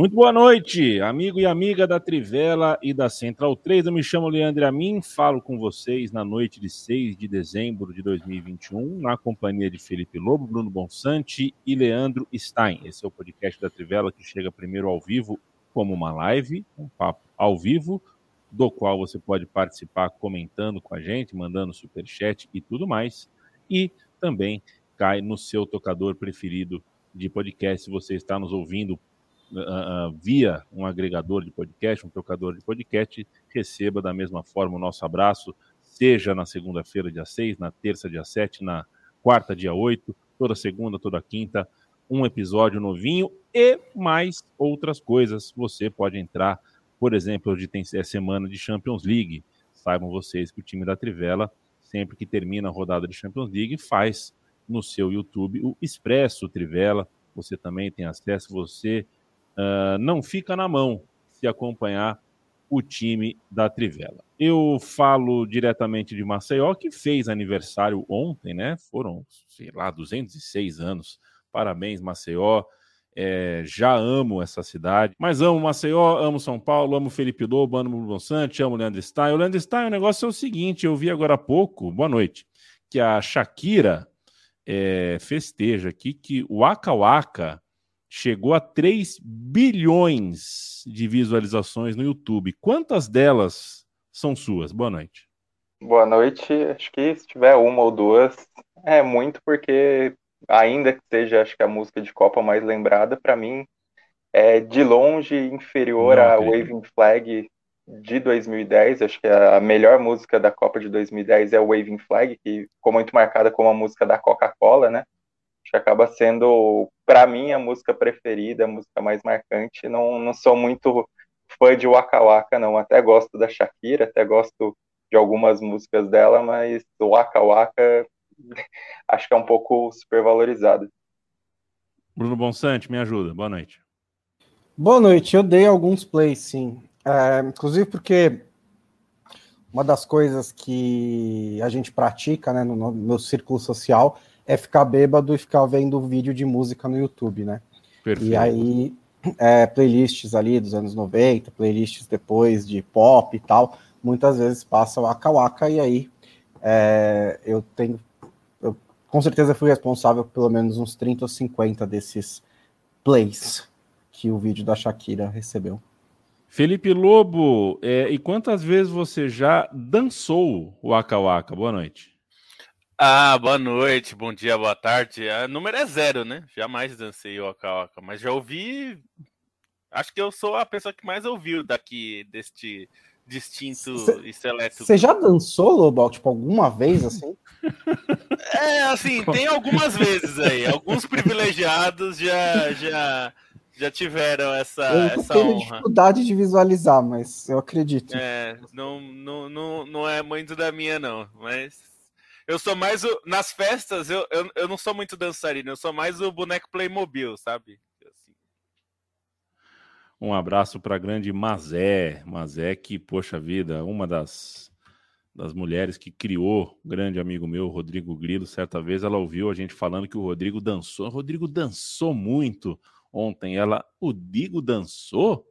Muito boa noite, amigo e amiga da Trivela e da Central 3. Eu me chamo Leandro Amin, falo com vocês na noite de 6 de dezembro de 2021, na companhia de Felipe Lobo, Bruno Bonsante e Leandro Stein. Esse é o podcast da Trivela que chega primeiro ao vivo como uma live, um papo ao vivo, do qual você pode participar comentando com a gente, mandando superchat e tudo mais. E também cai no seu tocador preferido de podcast, se você está nos ouvindo uh, via um agregador de podcast, um tocador de podcast, receba da mesma forma o nosso abraço, seja na segunda-feira, dia 6, na terça, dia 7, na quarta, dia 8, toda segunda, toda quinta, um episódio novinho e mais outras coisas. Você pode entrar, por exemplo, hoje tem é semana de Champions League. Saibam vocês que o time da Trivela, sempre que termina a rodada de Champions League, faz no seu YouTube o Expresso Trivela. Você também tem acesso, você uh, não fica na mão se acompanhar o time da Trivela. Eu falo diretamente de Maceió, que fez aniversário ontem, né? Foram, sei lá, 206 anos. Parabéns, Maceió. É, já amo essa cidade, mas amo Maceió, amo São Paulo, amo Felipe Lobo, amo Monsante, amo Leandro Stein. O Leandro Stein, o negócio é o seguinte: eu vi agora há pouco, boa noite, que a Shakira é, festeja aqui que o Waka Waka chegou a 3 bilhões de visualizações no YouTube. Quantas delas são suas? Boa noite. Boa noite. Acho que se tiver uma ou duas, é muito, porque ainda que seja, acho que a música de Copa mais lembrada, para mim é de longe inferior Não, a Waving Flag de 2010. Acho que a melhor música da Copa de 2010 é o Waving Flag, que ficou muito marcada como a música da Coca-Cola, né? Acho que acaba sendo, para mim, a música preferida, a música mais marcante. Não, não sou muito fã de Waka Waka, não. Até gosto da Shakira, até gosto de algumas músicas dela, mas o Waka Waka acho que é um pouco supervalorizado. Bruno Bonsante, me ajuda. Boa noite. Boa noite. Eu dei alguns plays, sim. É, inclusive porque uma das coisas que a gente pratica né, no, no meu círculo social é ficar bêbado e ficar vendo vídeo de música no YouTube, né? Perfeito. E aí, é, playlists ali dos anos 90, playlists depois de pop e tal, muitas vezes passa o Waka Waka, e aí é, eu tenho. Eu, com certeza fui responsável por pelo menos uns 30 ou 50 desses plays que o vídeo da Shakira recebeu. Felipe Lobo, é, e quantas vezes você já dançou o Waka Waka? Boa noite. Ah, boa noite, bom dia, boa tarde. O número é zero, né? Jamais dancei Oca Oca, mas já ouvi. Acho que eu sou a pessoa que mais ouviu daqui deste distinto cê, e seleto. Você já dançou, Lobal, tipo, alguma vez assim? É, assim, tem algumas vezes aí. Alguns privilegiados já, já, já tiveram essa, eu essa tenho honra. dificuldade de visualizar, mas eu acredito. É, não, não, não, não é muito da minha, não, mas eu sou mais o. Nas festas, eu, eu, eu não sou muito dançarino, eu sou mais o boneco Playmobil, sabe? Assim. Um abraço para a grande Mazé. Mazé, que, poxa vida, uma das, das mulheres que criou, um grande amigo meu, Rodrigo Grilo, certa vez ela ouviu a gente falando que o Rodrigo dançou. O Rodrigo dançou muito ontem. Ela, o Digo dançou?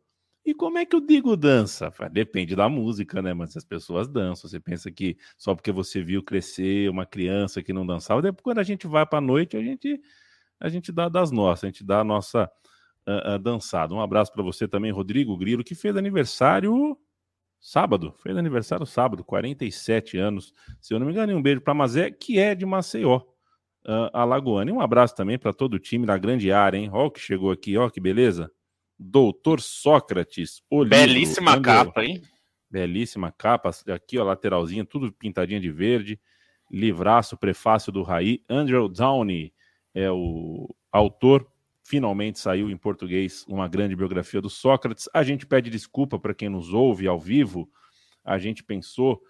E como é que o Digo dança? Depende da música, né? Mas as pessoas dançam. Você pensa que só porque você viu crescer uma criança que não dançava, depois quando a gente vai para a noite, a gente a gente dá das nossas, a gente dá a nossa dançada. Um abraço para você também, Rodrigo Grilo, que fez aniversário sábado. Fez aniversário sábado, 47 anos. Se eu não me engano, um beijo para Mazé, que é de Maceió, uh, Alagoana. E um abraço também para todo o time da grande área, hein? Ó, que chegou aqui, ó, que beleza. Doutor Sócrates, o Belíssima livro, capa, hein? Belíssima capa, aqui ó, lateralzinha, tudo pintadinha de verde. Livraço, prefácio do Raí. Andrew Downey é o autor. Finalmente saiu em português uma grande biografia do Sócrates. A gente pede desculpa para quem nos ouve ao vivo. A gente pensou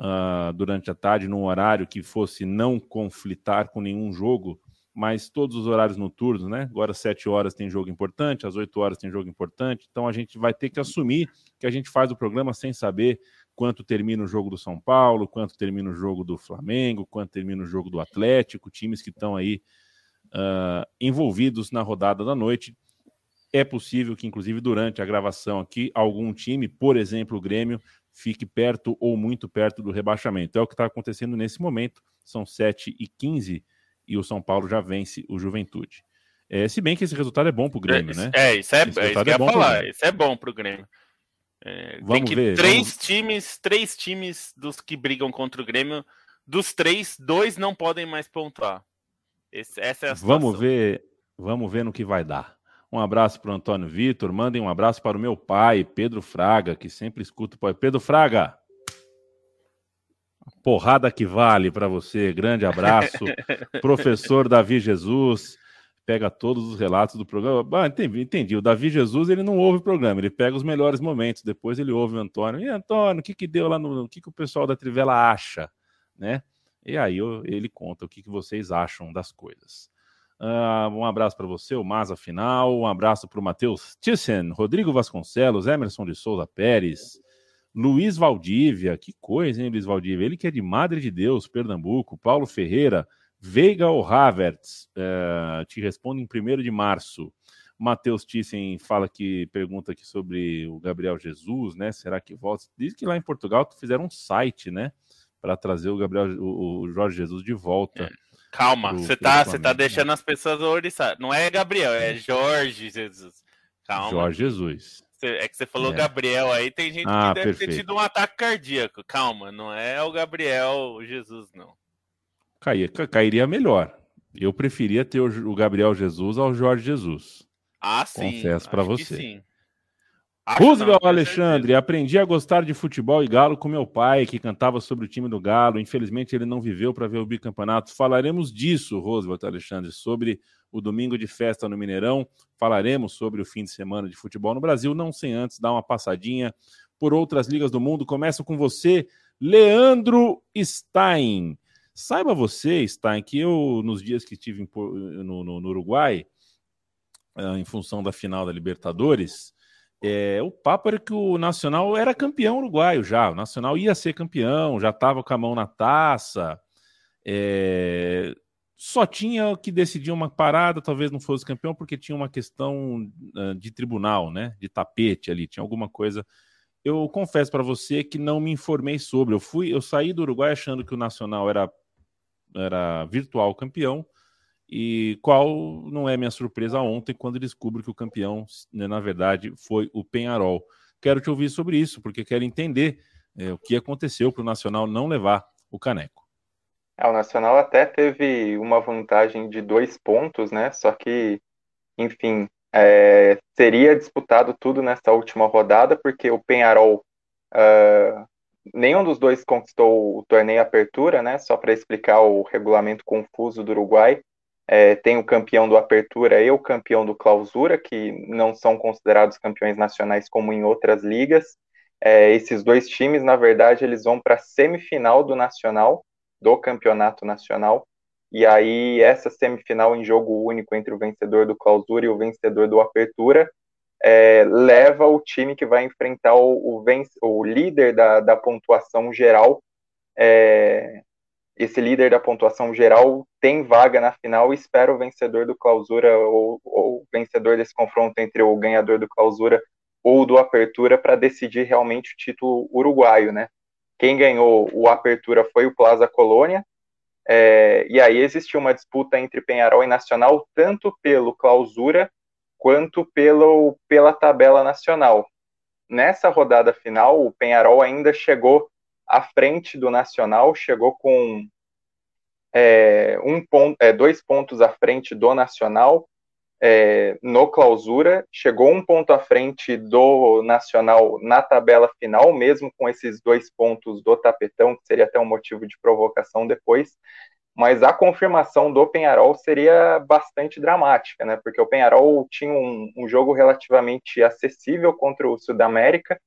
uh, durante a tarde num horário que fosse não conflitar com nenhum jogo mas todos os horários noturnos, né? Agora às 7 horas tem jogo importante, às 8 horas tem jogo importante, então a gente vai ter que assumir que a gente faz o programa sem saber quanto termina o jogo do São Paulo, quanto termina o jogo do Flamengo, quanto termina o jogo do Atlético, times que estão aí uh, envolvidos na rodada da noite. é possível que, inclusive, durante a gravação aqui, algum time, por exemplo, o Grêmio, fique perto ou muito perto do rebaixamento. É o que está acontecendo nesse momento. São 7 e 15 e o São Paulo já vence o Juventude. É, se bem que esse resultado é bom para o Grêmio, né? É, isso é, esse é isso que é bom falar. Isso é bom para o Grêmio. É, vamos tem que ver, três vamos... times, três times dos que brigam contra o Grêmio, dos três, dois não podem mais pontuar. Esse, essa é a situação. Vamos ver, vamos ver no que vai dar. Um abraço para o Antônio Vitor. Mandem um abraço para o meu pai, Pedro Fraga, que sempre escuta o pai. Pedro Fraga, porrada que vale para você. Grande abraço. Professor Davi Jesus, pega todos os relatos do programa. Ah, entendi, entendi. O Davi Jesus, ele não ouve o programa, ele pega os melhores momentos. Depois ele ouve o Antônio. E Antônio, o que que deu lá no. O que que o pessoal da Trivela acha? Né? E aí ele conta o que, que vocês acham das coisas. Uh, um abraço para você, o Maza Final. Um abraço para o Matheus Thyssen, Rodrigo Vasconcelos, Emerson de Souza Pérez, Luiz Valdívia. Que coisa, hein, Luiz Valdívia? Ele que é de Madre de Deus, Pernambuco. Paulo Ferreira, Veiga ou Havertz? Uh, te respondo em 1 de março. Matheus Thyssen fala que pergunta aqui sobre o Gabriel Jesus, né? Será que volta? Diz que lá em Portugal fizeram um site, né? Para trazer o Gabriel, o, o Jorge Jesus de volta. É Calma, você tá, você tá deixando as pessoas horrorizadas. Não é Gabriel, é Jorge Jesus. Calma. Jorge Jesus. É que você falou é. Gabriel aí, tem gente ah, que deve perfeito. ter tido um ataque cardíaco. Calma, não é o Gabriel Jesus, não. Caía, cairia melhor. Eu preferia ter o Gabriel Jesus ao Jorge Jesus. Ah, sim. Confesso para você. Sim. Roosevelt Alexandre, aprendi a gostar de futebol e galo com meu pai, que cantava sobre o time do Galo. Infelizmente, ele não viveu para ver o bicampeonato. Falaremos disso, Roosevelt Alexandre, sobre o domingo de festa no Mineirão. Falaremos sobre o fim de semana de futebol no Brasil, não sem antes dar uma passadinha por outras ligas do mundo. Começo com você, Leandro Stein. Saiba você, Stein, que eu, nos dias que estive no, no, no Uruguai, ah, em função da final da Libertadores, é, o papo era que o Nacional era campeão uruguaio já. O Nacional ia ser campeão, já estava com a mão na taça. É, só tinha que decidir uma parada, talvez não fosse campeão, porque tinha uma questão uh, de tribunal, né? De tapete ali, tinha alguma coisa. Eu confesso para você que não me informei sobre. Eu fui, eu saí do Uruguai achando que o Nacional era, era virtual campeão e qual não é minha surpresa ontem quando descubro que o campeão, né, na verdade, foi o Penharol. Quero te ouvir sobre isso, porque quero entender é, o que aconteceu para o Nacional não levar o caneco. É, o Nacional até teve uma vantagem de dois pontos, né? Só que, enfim, é, seria disputado tudo nessa última rodada, porque o Penharol. Uh, nenhum dos dois conquistou o torneio Apertura, né? Só para explicar o regulamento confuso do Uruguai. É, tem o campeão do Apertura e o campeão do Clausura, que não são considerados campeões nacionais como em outras ligas. É, esses dois times, na verdade, eles vão para a semifinal do Nacional, do Campeonato Nacional. E aí, essa semifinal em jogo único entre o vencedor do Clausura e o vencedor do Apertura é, leva o time que vai enfrentar o, o, o líder da, da pontuação geral é, esse líder da pontuação geral tem vaga na final e espera o vencedor do clausura ou, o vencedor desse confronto entre o ganhador do clausura ou do apertura para decidir realmente o título uruguaio, né? Quem ganhou o apertura foi o Plaza Colônia, é, e aí existiu uma disputa entre Penharol e Nacional, tanto pelo clausura quanto pelo, pela tabela nacional. Nessa rodada final, o Penharol ainda chegou à frente do Nacional, chegou com é, um ponto, é, dois pontos à frente do Nacional é, no clausura, chegou um ponto à frente do Nacional na tabela final, mesmo com esses dois pontos do tapetão, que seria até um motivo de provocação depois. Mas a confirmação do Penharol seria bastante dramática, né? Porque o Penharol tinha um, um jogo relativamente acessível contra o Sudamérica,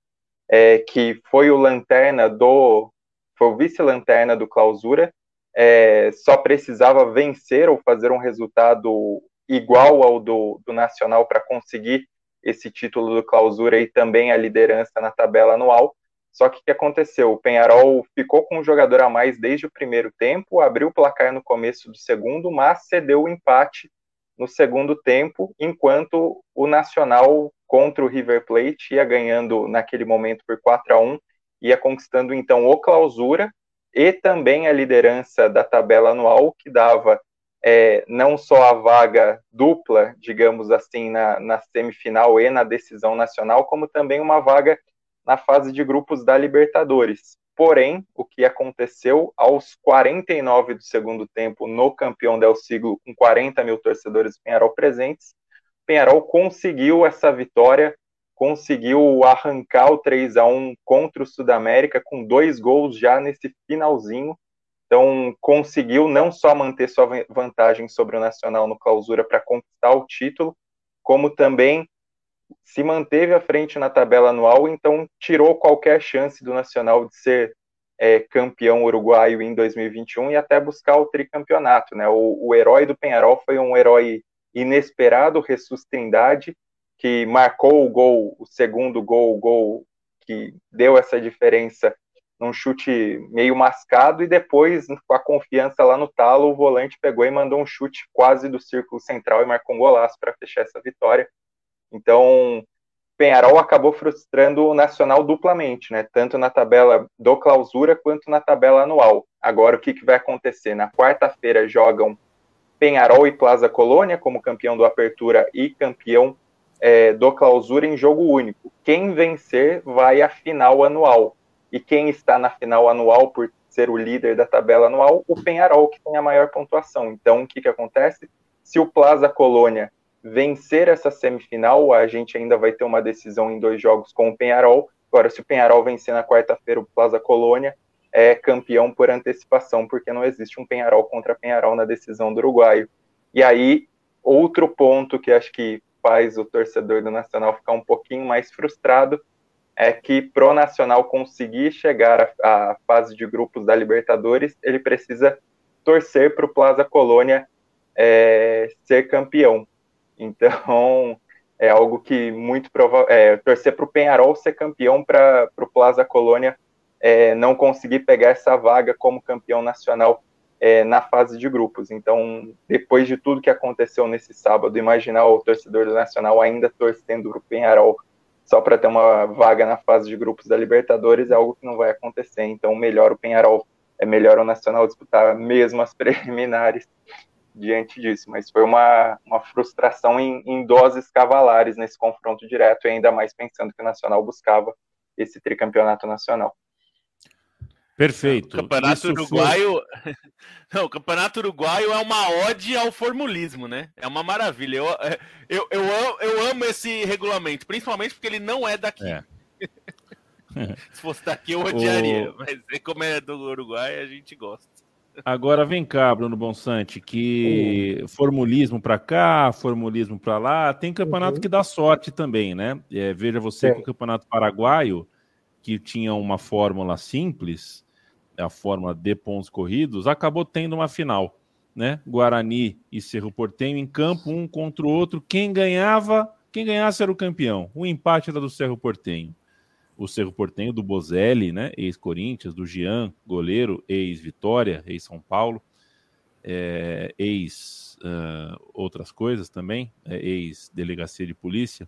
é, que foi o lanterna do foi o vice-lanterna do clausura, é, só precisava vencer ou fazer um resultado igual ao do, do Nacional para conseguir esse título do clausura e também a liderança na tabela anual. Só que o que aconteceu? O Penharol ficou com um jogador a mais desde o primeiro tempo, abriu o placar no começo do segundo, mas cedeu o empate no segundo tempo, enquanto o Nacional contra o River Plate ia ganhando naquele momento por 4 a 1 ia conquistando então o clausura e também a liderança da tabela anual, que dava é, não só a vaga dupla, digamos assim, na, na semifinal e na decisão nacional, como também uma vaga na fase de grupos da Libertadores. Porém, o que aconteceu aos 49 do segundo tempo no campeão del siglo, com 40 mil torcedores do Penharol presentes, Penharol conseguiu essa vitória, conseguiu arrancar o 3 a 1 contra o Sudamérica com dois gols já nesse finalzinho. Então, conseguiu não só manter sua vantagem sobre o Nacional no clausura para conquistar o título, como também se manteve à frente na tabela anual, então tirou qualquer chance do Nacional de ser é, campeão uruguaio em 2021 e até buscar o tricampeonato. Né? O, o herói do Penharol foi um herói inesperado, Jesus Trindade, que marcou o gol, o segundo gol, o gol que deu essa diferença num chute meio mascado e depois, com a confiança lá no talo, o volante pegou e mandou um chute quase do círculo central e marcou um golaço para fechar essa vitória. Então, Penharol acabou frustrando o Nacional duplamente, né? Tanto na tabela do clausura quanto na tabela anual. Agora, o que, que vai acontecer? Na quarta-feira jogam Penharol e Plaza Colônia como campeão do Apertura e campeão é, do Clausura em jogo único. Quem vencer vai à final anual. E quem está na final anual por ser o líder da tabela anual? O Penharol, que tem a maior pontuação. Então, o que, que acontece? Se o Plaza Colônia vencer essa semifinal, a gente ainda vai ter uma decisão em dois jogos com o Penharol. Agora, se o Penharol vencer na quarta-feira o Plaza Colônia, é campeão por antecipação, porque não existe um Penharol contra Penharol na decisão do Uruguaio. E aí, outro ponto que acho que faz o torcedor do Nacional ficar um pouquinho mais frustrado é que pro Nacional conseguir chegar à, fase de grupos da Libertadores, ele precisa torcer para o Plaza Colônia é, ser campeão. Então, é algo que muito provável. É, torcer para o Penharol ser campeão para o Plaza Colônia é, não conseguir pegar essa vaga como campeão nacional é, na fase de grupos. Então, depois de tudo que aconteceu nesse sábado, imaginar o torcedor do Nacional ainda torcendo para o Penharol só para ter uma vaga na fase de grupos da Libertadores é algo que não vai acontecer. Então, melhor o Penharol, é melhor o Nacional disputar mesmo as preliminares diante disso, mas foi uma, uma frustração em, em doses cavalares nesse confronto direto, ainda mais pensando que o Nacional buscava esse tricampeonato nacional. Perfeito. O campeonato Isso Uruguaio. Foi... Não, o Campeonato Uruguaio é uma ode ao formulismo, né? É uma maravilha. Eu, é, eu, eu, amo, eu amo esse regulamento, principalmente porque ele não é daqui. É. Se fosse daqui, eu odiaria. O... Mas como é do Uruguai, a gente gosta. Agora vem cá, Bruno Bonsante, que formulismo para cá, formulismo para lá, tem campeonato uhum. que dá sorte também, né? É, veja você é. que o campeonato paraguaio, que tinha uma fórmula simples, a fórmula de pontos corridos, acabou tendo uma final, né? Guarani e Cerro Portenho em campo, um contra o outro. Quem ganhava, quem ganhasse era o campeão. O empate era do Cerro Portenho o Cerro Portenho do Bozelli, né, ex-Corinthians, do Jean, goleiro, ex-Vitória, ex-São Paulo, é, ex uh, outras coisas também, é, ex-delegacia de polícia,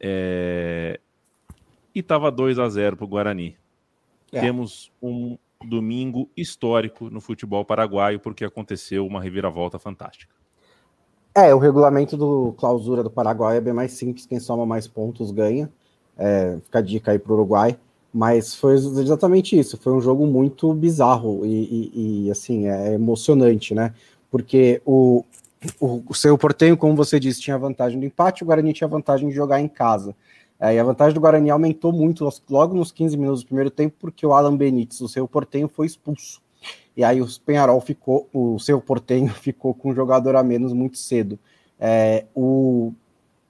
é, e estava 2 a 0 para o Guarani. É. Temos um domingo histórico no futebol paraguaio, porque aconteceu uma reviravolta fantástica. É, o regulamento do clausura do Paraguai é bem mais simples, quem soma mais pontos ganha. É, fica a dica aí para o Uruguai. Mas foi exatamente isso. Foi um jogo muito bizarro e, e, e assim, é emocionante, né? Porque o, o, o seu Portenho, como você disse, tinha vantagem do empate, o Guarani tinha vantagem de jogar em casa. É, e a vantagem do Guarani aumentou muito logo nos 15 minutos do primeiro tempo, porque o Alan Benítez, o seu Portenho, foi expulso. E aí o Penharol ficou, o seu Portenho ficou com um jogador a menos muito cedo. É, o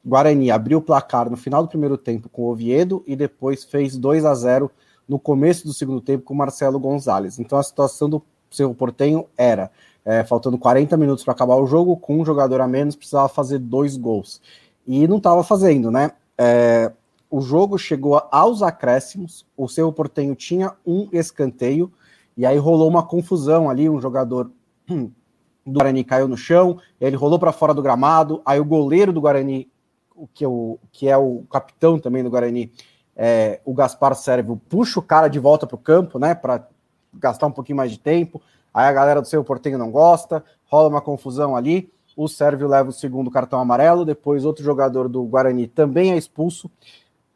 Guarani abriu o placar no final do primeiro tempo com o Oviedo e depois fez 2 a 0 no começo do segundo tempo com o Marcelo Gonzalez. Então a situação do seu Portenho era, é, faltando 40 minutos para acabar o jogo, com um jogador a menos, precisava fazer dois gols. E não estava fazendo, né? É, o jogo chegou aos acréscimos, o seu Portenho tinha um escanteio, e aí rolou uma confusão ali, um jogador do Guarani caiu no chão, ele rolou para fora do gramado, aí o goleiro do Guarani, que, é o, que é o capitão também do Guarani, é, o Gaspar Sérvio, puxa o cara de volta para o campo, né, para gastar um pouquinho mais de tempo, aí a galera do seu Portenho não gosta, rola uma confusão ali, o Sérvio leva o segundo cartão amarelo, depois outro jogador do Guarani também é expulso,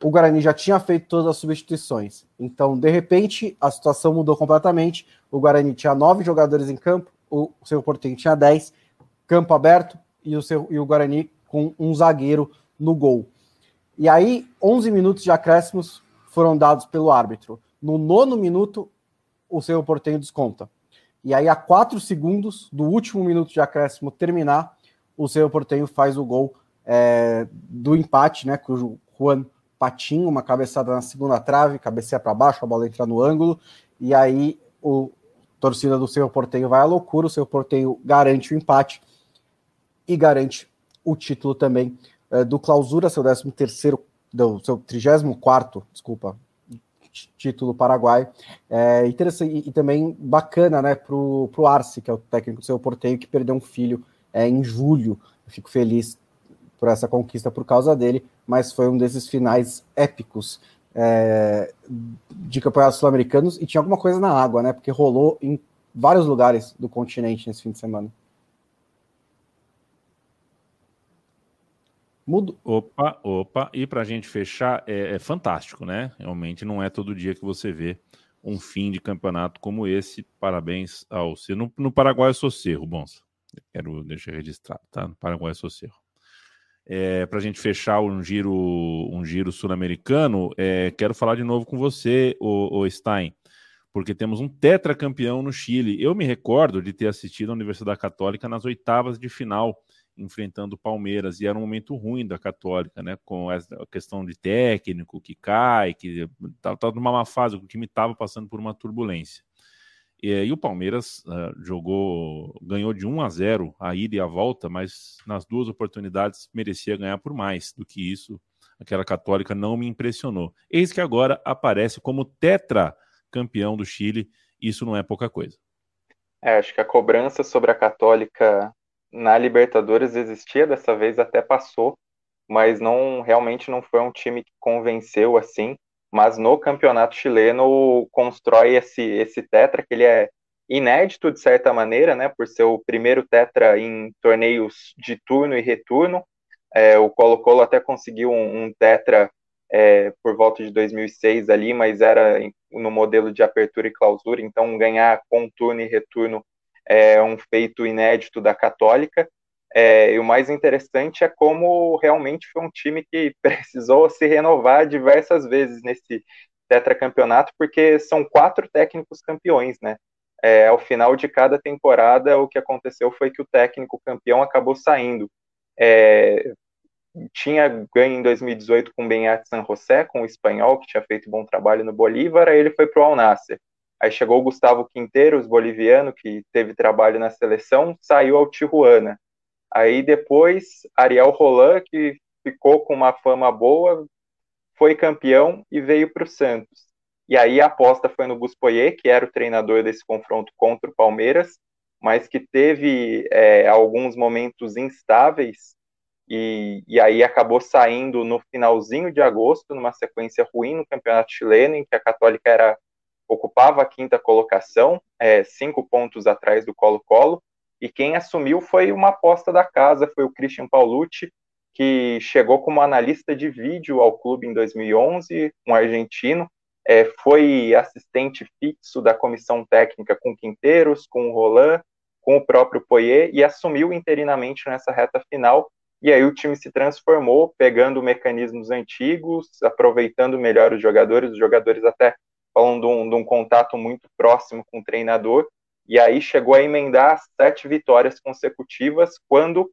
o Guarani já tinha feito todas as substituições. Então, de repente, a situação mudou completamente. O Guarani tinha nove jogadores em campo, o seu Portenho tinha dez, campo aberto e o, seu, e o Guarani com um zagueiro no gol. E aí, 11 minutos de acréscimos foram dados pelo árbitro. No nono minuto, o seu Portenho desconta. E aí, a quatro segundos do último minuto de acréscimo terminar, o seu Portenho faz o gol é, do empate, né? Cujo Juan patinho, uma cabeçada na segunda trave, cabeceia para baixo, a bola entra no ângulo, e aí o torcida do seu Porteio vai à loucura, o seu Porteio garante o empate e garante o título também é, do Clausura, seu 13 terceiro, do seu 34 desculpa, título paraguai. É interessante e também bacana, né, pro, pro Arce, que é o técnico do seu Porteio, que perdeu um filho é, em julho. Eu fico feliz por essa conquista por causa dele, mas foi um desses finais épicos é, de campeonatos sul-americanos e tinha alguma coisa na água, né? Porque rolou em vários lugares do continente nesse fim de semana. Mudo. Opa, opa. E para a gente fechar, é, é, fantástico, né? Realmente não é todo dia que você vê um fim de campeonato como esse. Parabéns ao Cerro. No, no Paraguai eu sou Cerro, Bonsa. Quero deixar registrado, tá? No Paraguai eu sou Cerro é, para a gente fechar um giro, um giro sul-americano, é, quero falar de novo com você, o, o Stein, porque temos um tetracampeão no Chile. Eu me recordo de ter assistido a Universidade Católica nas oitavas de final, enfrentando o Palmeiras, e era um momento ruim da Católica, né? Com a questão de técnico que cai, que estava tá, tá numa má fase, o time estava passando por uma turbulência. E, e o Palmeiras uh, jogou, ganhou de 1 a 0 a ida e a volta, mas nas duas oportunidades merecia ganhar por mais do que isso. Aquela católica não me impressionou. Eis que agora aparece como tetra campeão do Chile. Isso não é pouca coisa. É, acho que a cobrança sobre a Católica na Libertadores existia, dessa vez até passou, mas não realmente não foi um time que convenceu assim mas no campeonato chileno constrói esse, esse tetra, que ele é inédito de certa maneira, né, por ser o primeiro tetra em torneios de turno e retorno. É, o Colo-Colo até conseguiu um, um tetra é, por volta de 2006 ali, mas era no modelo de apertura e clausura, então ganhar com turno e retorno é um feito inédito da Católica. É, e o mais interessante é como realmente foi um time que precisou se renovar diversas vezes nesse tetracampeonato, porque são quatro técnicos campeões, né? É, ao final de cada temporada, o que aconteceu foi que o técnico campeão acabou saindo. É, tinha ganho em 2018 com o Benhat San José, com o espanhol, que tinha feito bom trabalho no Bolívar, aí ele foi para o Al Aí chegou o Gustavo Quinteiros, boliviano, que teve trabalho na seleção, saiu ao Tijuana. Aí depois, Ariel Roland, que ficou com uma fama boa, foi campeão e veio para o Santos. E aí a aposta foi no Buspoyer, que era o treinador desse confronto contra o Palmeiras, mas que teve é, alguns momentos instáveis e, e, aí acabou saindo no finalzinho de agosto, numa sequência ruim no Campeonato Chileno, em que a Católica era ocupava a quinta colocação, é, cinco pontos atrás do Colo-Colo, e quem assumiu foi uma aposta da casa, foi o Christian Paulucci, que chegou como analista de vídeo ao clube em 2011, um argentino, é, foi assistente fixo da comissão técnica com Quinteiros, com o Roland, com o próprio Poyer, e assumiu interinamente nessa reta final, e aí o time se transformou, pegando mecanismos antigos, aproveitando melhor os jogadores, os jogadores até falam de um, de um contato muito próximo com o treinador, e aí chegou a emendar sete vitórias consecutivas quando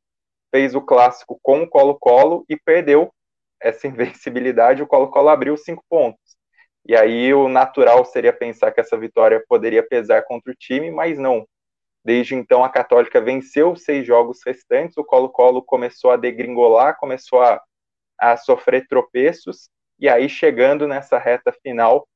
fez o clássico com o Colo-Colo e perdeu essa invencibilidade. O Colo-Colo abriu cinco pontos. E aí o natural seria pensar que essa vitória poderia pesar contra o time, mas não. Desde então a Católica venceu os seis jogos restantes, o Colo-Colo começou a degringolar, começou a, a sofrer tropeços, e aí chegando nessa reta final,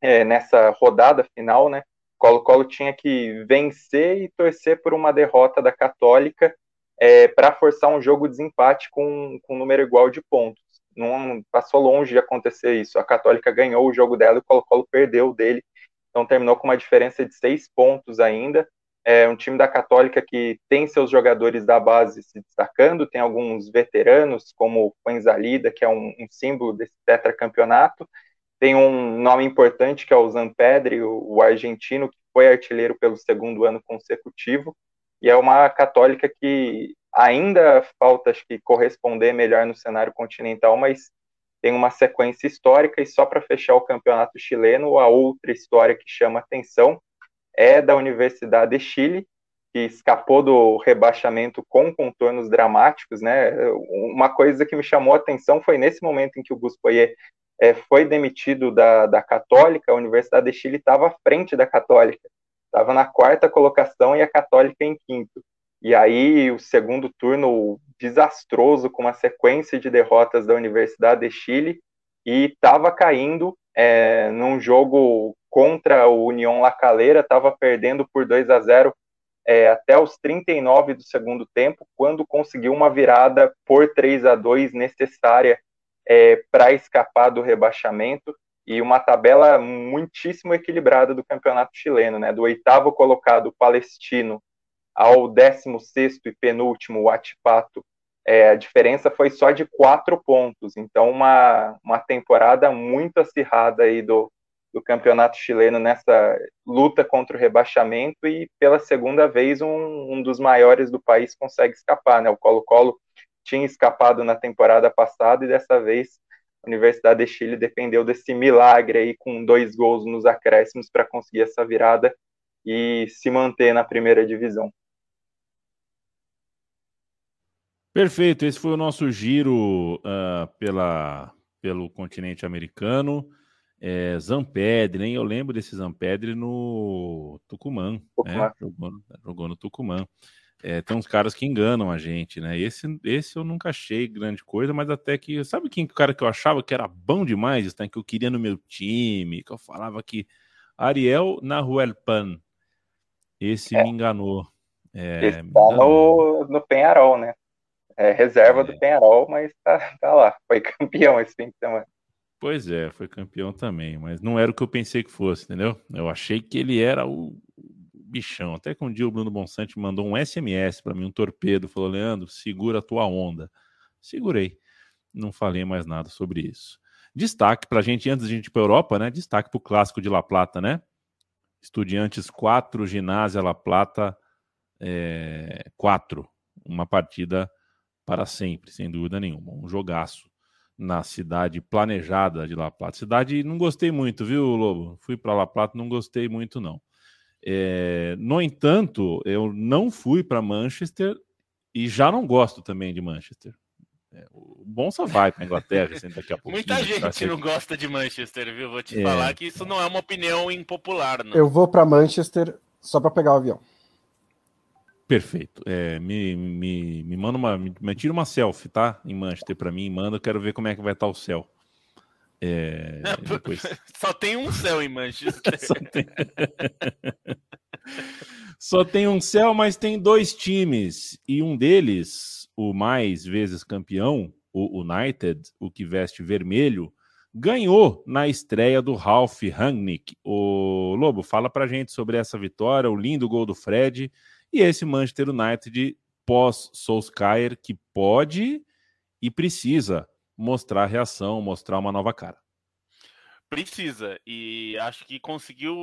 é, nessa rodada final, né, Colo-Colo tinha que vencer e torcer por uma derrota da Católica é, para forçar um jogo de desempate com, com um número igual de pontos. Não passou longe de acontecer isso. A Católica ganhou o jogo dela e o Colo-Colo perdeu dele. Então terminou com uma diferença de seis pontos ainda. É um time da Católica que tem seus jogadores da base se destacando, tem alguns veteranos, como o Fuenzalida, que é um, um símbolo desse tetracampeonato, tem um nome importante que é o Zampedri, o, argentino, que foi artilheiro pelo segundo ano consecutivo, e é uma católica que ainda falta, acho que, corresponder melhor no cenário continental, mas tem uma sequência histórica, e só para fechar o campeonato chileno, a outra história que chama atenção é da Universidade de Chile, que escapou do rebaixamento com contornos dramáticos, né? Uma coisa que me chamou a atenção foi nesse momento em que o Buspoyer é, foi demitido da, da Católica, a Universidade de Chile estava à frente da Católica, estava na quarta colocação e a Católica em quinto. E aí o segundo turno desastroso, com uma sequência de derrotas da Universidade de Chile, e estava caindo é, num jogo contra o União La Calera, estava perdendo por 2 a 0 é, até os 39 do segundo tempo, quando conseguiu uma virada por 3 a 2 necessária é, para escapar do rebaixamento e uma tabela muitíssimo equilibrada do campeonato chileno, né? Do oitavo colocado, Palestino, ao décimo sexto e penúltimo, o Atipato, é, a diferença foi só de quatro pontos. Então, uma, uma temporada muito acirrada aí do, do campeonato chileno nessa luta contra o rebaixamento e pela segunda vez um, um dos maiores do país consegue escapar, né? O Colo-Colo tinha escapado na temporada passada e dessa vez a Universidade de Chile dependeu desse milagre aí com dois gols nos acréscimos para conseguir essa virada e se manter na primeira divisão. Perfeito, esse foi o nosso giro uh, pela, pelo continente americano. É, Zampedre, hein? Eu lembro desse Zampedre no Tucumã, Tucumã. Né? Jogou, jogou no Tucumã. É, tem uns caras que enganam a gente, né? Esse, esse eu nunca achei grande coisa, mas até que. Sabe quem o cara que eu achava que era bom demais, né? que eu queria no meu time, que eu falava que. Ariel Nahuelpan. Esse é. me enganou. É, Esse tá no, no Penharol, né? É reserva do é. Penharol, mas tá, tá lá. Foi campeão esse fim de semana. Pois é, foi campeão também, mas não era o que eu pensei que fosse, entendeu? Eu achei que ele era o, bichão. Até que um dia o Bruno Bonsante mandou um SMS para mim, um torpedo, falou: Leandro, segura a tua onda. Segurei. Não falei mais nada sobre isso. Destaque para a gente, antes da gente ir para a Europa, né? Destaque para o clássico de La Plata, né? Estudiantes 4, Ginásio La Plata é, 4. Uma partida para sempre, sem dúvida nenhuma. Um jogaço na cidade planejada de La Plata. Cidade, não gostei muito, viu, Lobo? Fui para La Plata, não gostei muito, não. É, no entanto, eu não fui para Manchester e já não gosto também de Manchester. É, o Bonsa vai para Inglaterra assim, daqui a pouco. Muita gente ser... não gosta de Manchester, viu? Vou te é. falar que isso não é uma opinião impopular. Não. Eu vou para Manchester só para pegar o avião. Perfeito. É, me, me, me manda uma. Me, me tira uma selfie, tá? Em Manchester para mim, manda. Eu quero ver como é que vai estar o céu. É. Só tem um céu em Manchester. Só tem... Só tem um céu, mas tem dois times. E um deles, o mais vezes campeão, o United, o que veste vermelho, ganhou na estreia do Ralph Rangnick. O Lobo, fala pra gente sobre essa vitória, o lindo gol do Fred e esse Manchester United pós-Solskjaer que pode e precisa mostrar reação, mostrar uma nova cara. Precisa, e acho que conseguiu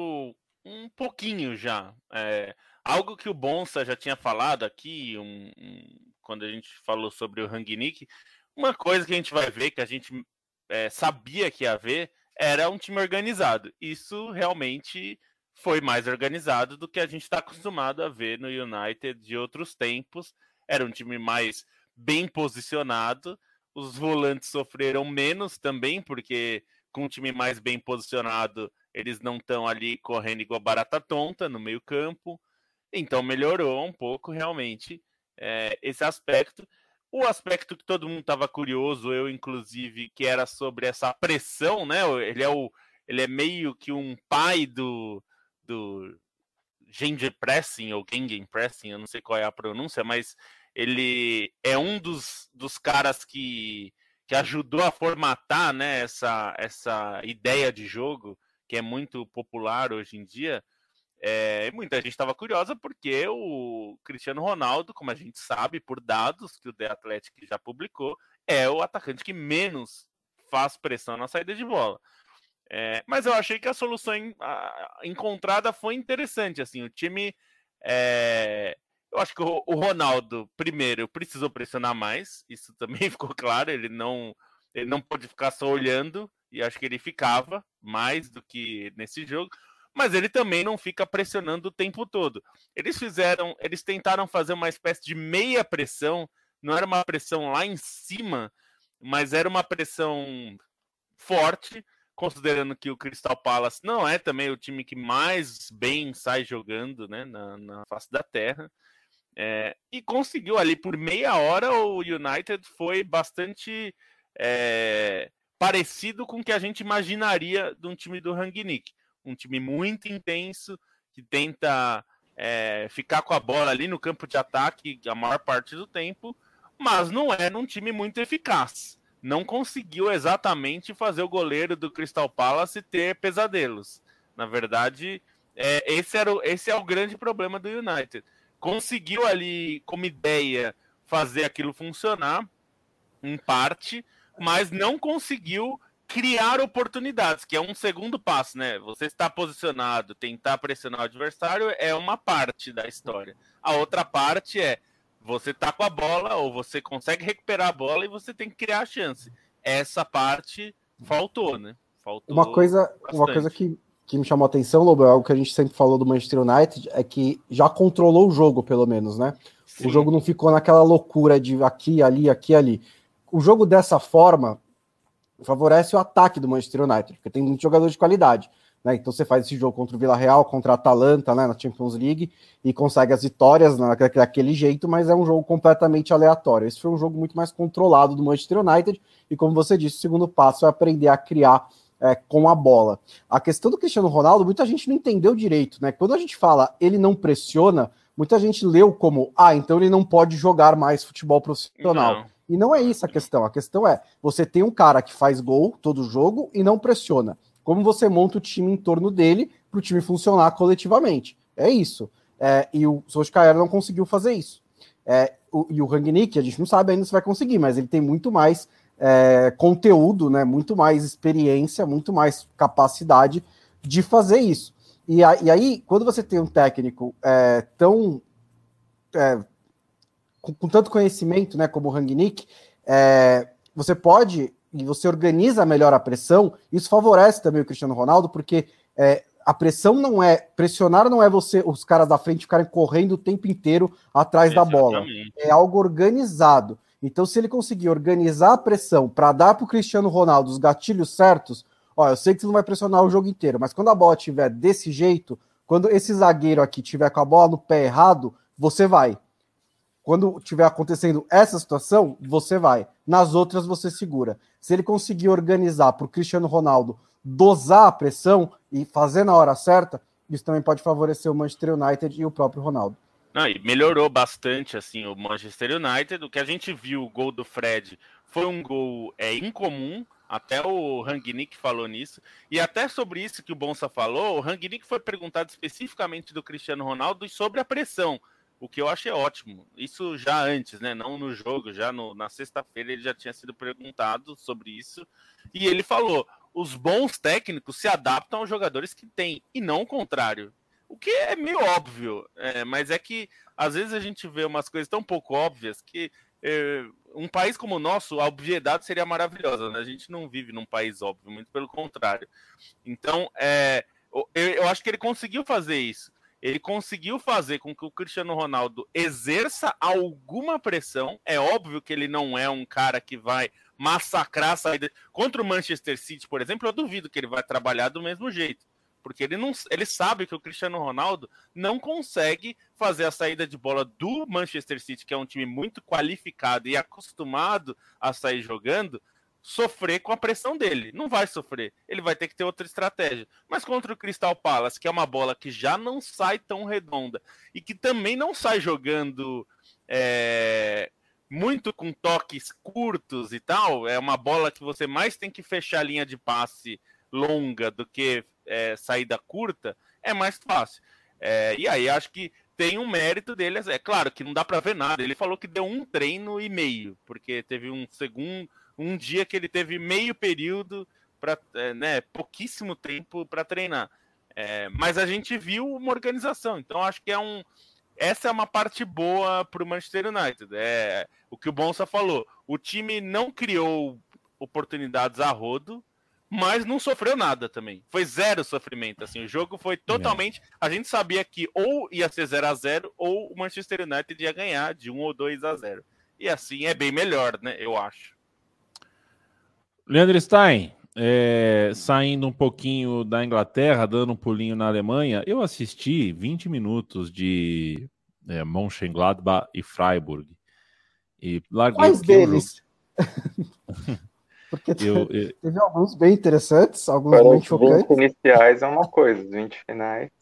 um pouquinho já. É, algo que o Bonsa já tinha falado aqui, um, um, quando a gente falou sobre o Rangnick, uma coisa que a gente vai ver, que a gente é, sabia que ia ver, era um time organizado. Isso realmente foi mais organizado do que a gente está acostumado a ver no United de outros tempos. Era um time mais bem posicionado, os volantes sofreram menos também, porque com um time mais bem posicionado, eles não estão ali correndo igual barata tonta no meio-campo. Então melhorou um pouco realmente é, esse aspecto. O aspecto que todo mundo estava curioso, eu inclusive, que era sobre essa pressão, né? Ele é o ele é meio que um pai do, do Pressing ou Gengen Pressing, eu não sei qual é a pronúncia, mas ele é um dos, dos caras que, que ajudou a formatar né, essa, essa ideia de jogo que é muito popular hoje em dia. É, muita gente estava curiosa porque o Cristiano Ronaldo, como a gente sabe por dados que o The Athletic já publicou, é o atacante que menos faz pressão na saída de bola. É, mas eu achei que a solução encontrada foi interessante. Assim, o time é, eu acho que o, Ronaldo, primeiro, precisou pressionar mais, isso também ficou claro, ele não, ele não pôde ficar só olhando, e acho que ele ficava mais do que nesse jogo, mas ele também não fica pressionando o tempo todo. Eles fizeram, eles tentaram fazer uma espécie de meia pressão, não era uma pressão lá em cima, mas era uma pressão forte, considerando que o Crystal Palace não é também o time que mais bem sai jogando né, na, na face da terra. É, e conseguiu ali por meia hora o United foi bastante é, parecido com o que a gente imaginaria de um time do Rangnick. Um time muito intenso, que tenta é, ficar com a bola ali no campo de ataque a maior parte do tempo, mas não é um time muito eficaz. Não conseguiu exatamente fazer o goleiro do Crystal Palace ter pesadelos. Na verdade, é, esse, era o, esse é o grande problema do United conseguiu ali, como ideia, fazer aquilo funcionar, em parte, mas não conseguiu criar oportunidades, que é um segundo passo, né? Você está posicionado, tentar pressionar o adversário é uma parte da história. A outra parte é você tá com a bola ou você consegue recuperar a bola e você tem que criar a chance. Essa parte faltou, né? Faltou uma coisa, bastante. uma coisa que que me chamou a atenção, Lobo, é algo que a gente sempre falou do Manchester United, é que já controlou o jogo, pelo menos, né? Sim. O jogo não ficou naquela loucura de aqui, ali, aqui, ali. O jogo dessa forma favorece o ataque do Manchester United, porque tem muitos jogadores de qualidade. Né? Então você faz esse jogo contra o Vila Real, contra a Atalanta, né, na Champions League, e consegue as vitórias né, daquele jeito, mas é um jogo completamente aleatório. Esse foi um jogo muito mais controlado do Manchester United, e como você disse, o segundo passo é aprender a criar é, com a bola. A questão do Cristiano Ronaldo, muita gente não entendeu direito, né? Quando a gente fala ele não pressiona, muita gente leu como, ah, então ele não pode jogar mais futebol profissional. Não. E não é isso a questão. A questão é, você tem um cara que faz gol todo jogo e não pressiona. Como você monta o time em torno dele para o time funcionar coletivamente? É isso. É, e o Solskjaer não conseguiu fazer isso. É, o, e o Rangnick, a gente não sabe ainda se vai conseguir, mas ele tem muito mais é, conteúdo, né, muito mais experiência, muito mais capacidade de fazer isso. E, a, e aí, quando você tem um técnico é, tão. É, com, com, tanto conhecimento né, como o Rangnick, é, você pode e você organiza melhor a pressão, isso favorece também o Cristiano Ronaldo, porque é, a pressão não é. Pressionar não é você, os caras da frente ficarem correndo o tempo inteiro atrás Exatamente. da bola. É algo organizado. Então, se ele conseguir organizar a pressão para dar para o Cristiano Ronaldo os gatilhos certos, ó, eu sei que você não vai pressionar o jogo inteiro, mas quando a bola estiver desse jeito, quando esse zagueiro aqui tiver com a bola no pé errado, você vai. Quando tiver acontecendo essa situação, você vai. Nas outras, você segura. Se ele conseguir organizar para o Cristiano Ronaldo dosar a pressão e fazer na hora certa, isso também pode favorecer o Manchester United e o próprio Ronaldo. Não, e melhorou bastante assim o Manchester United. O que a gente viu, o gol do Fred, foi um gol é, incomum. Até o Rangnick falou nisso. E até sobre isso que o Bonsa falou, o Rangnick foi perguntado especificamente do Cristiano Ronaldo sobre a pressão. O que eu achei ótimo. Isso já antes, né? Não no jogo, já no, na sexta-feira ele já tinha sido perguntado sobre isso. E ele falou: os bons técnicos se adaptam aos jogadores que têm, e não o contrário. O que é meio óbvio, é, mas é que às vezes a gente vê umas coisas tão pouco óbvias que é, um país como o nosso, a obviedade seria maravilhosa, né? A gente não vive num país óbvio, muito pelo contrário. Então, é, eu, eu acho que ele conseguiu fazer isso. Ele conseguiu fazer com que o Cristiano Ronaldo exerça alguma pressão. É óbvio que ele não é um cara que vai massacrar a saída. Contra o Manchester City, por exemplo, eu duvido que ele vai trabalhar do mesmo jeito porque ele não ele sabe que o Cristiano Ronaldo não consegue fazer a saída de bola do Manchester City, que é um time muito qualificado e acostumado a sair jogando, sofrer com a pressão dele. Não vai sofrer. Ele vai ter que ter outra estratégia. Mas contra o Crystal Palace, que é uma bola que já não sai tão redonda e que também não sai jogando é, muito com toques curtos e tal, é uma bola que você mais tem que fechar a linha de passe longa do que é, saída curta, é mais fácil. É, e aí acho que tem um mérito dele. É claro que não dá para ver nada. Ele falou que deu um treino e meio, porque teve um segundo, um dia que ele teve meio período para, é, né, pouquíssimo tempo para treinar. É, mas a gente viu uma organização. Então acho que é um, essa é uma parte boa para o Manchester United. É o que o Bonsa falou. O time não criou oportunidades a rodo, mas não sofreu nada também. Foi zero sofrimento. Assim, o jogo foi totalmente. A gente sabia que ou ia ser 0 a 0 ou o Manchester United ia ganhar de 1 ou 2 a 0 E assim é bem melhor, né? Eu acho. Leandro Stein, é, saindo um pouquinho da Inglaterra, dando um pulinho na Alemanha, eu assisti 20 minutos de é, Mönchengladbach e Freiburg. E larguei Quais deles? Porque eu, eu, teve alguns bem interessantes, alguns Para bem chocantes. Os 20 iniciais é uma coisa, os 20 finais.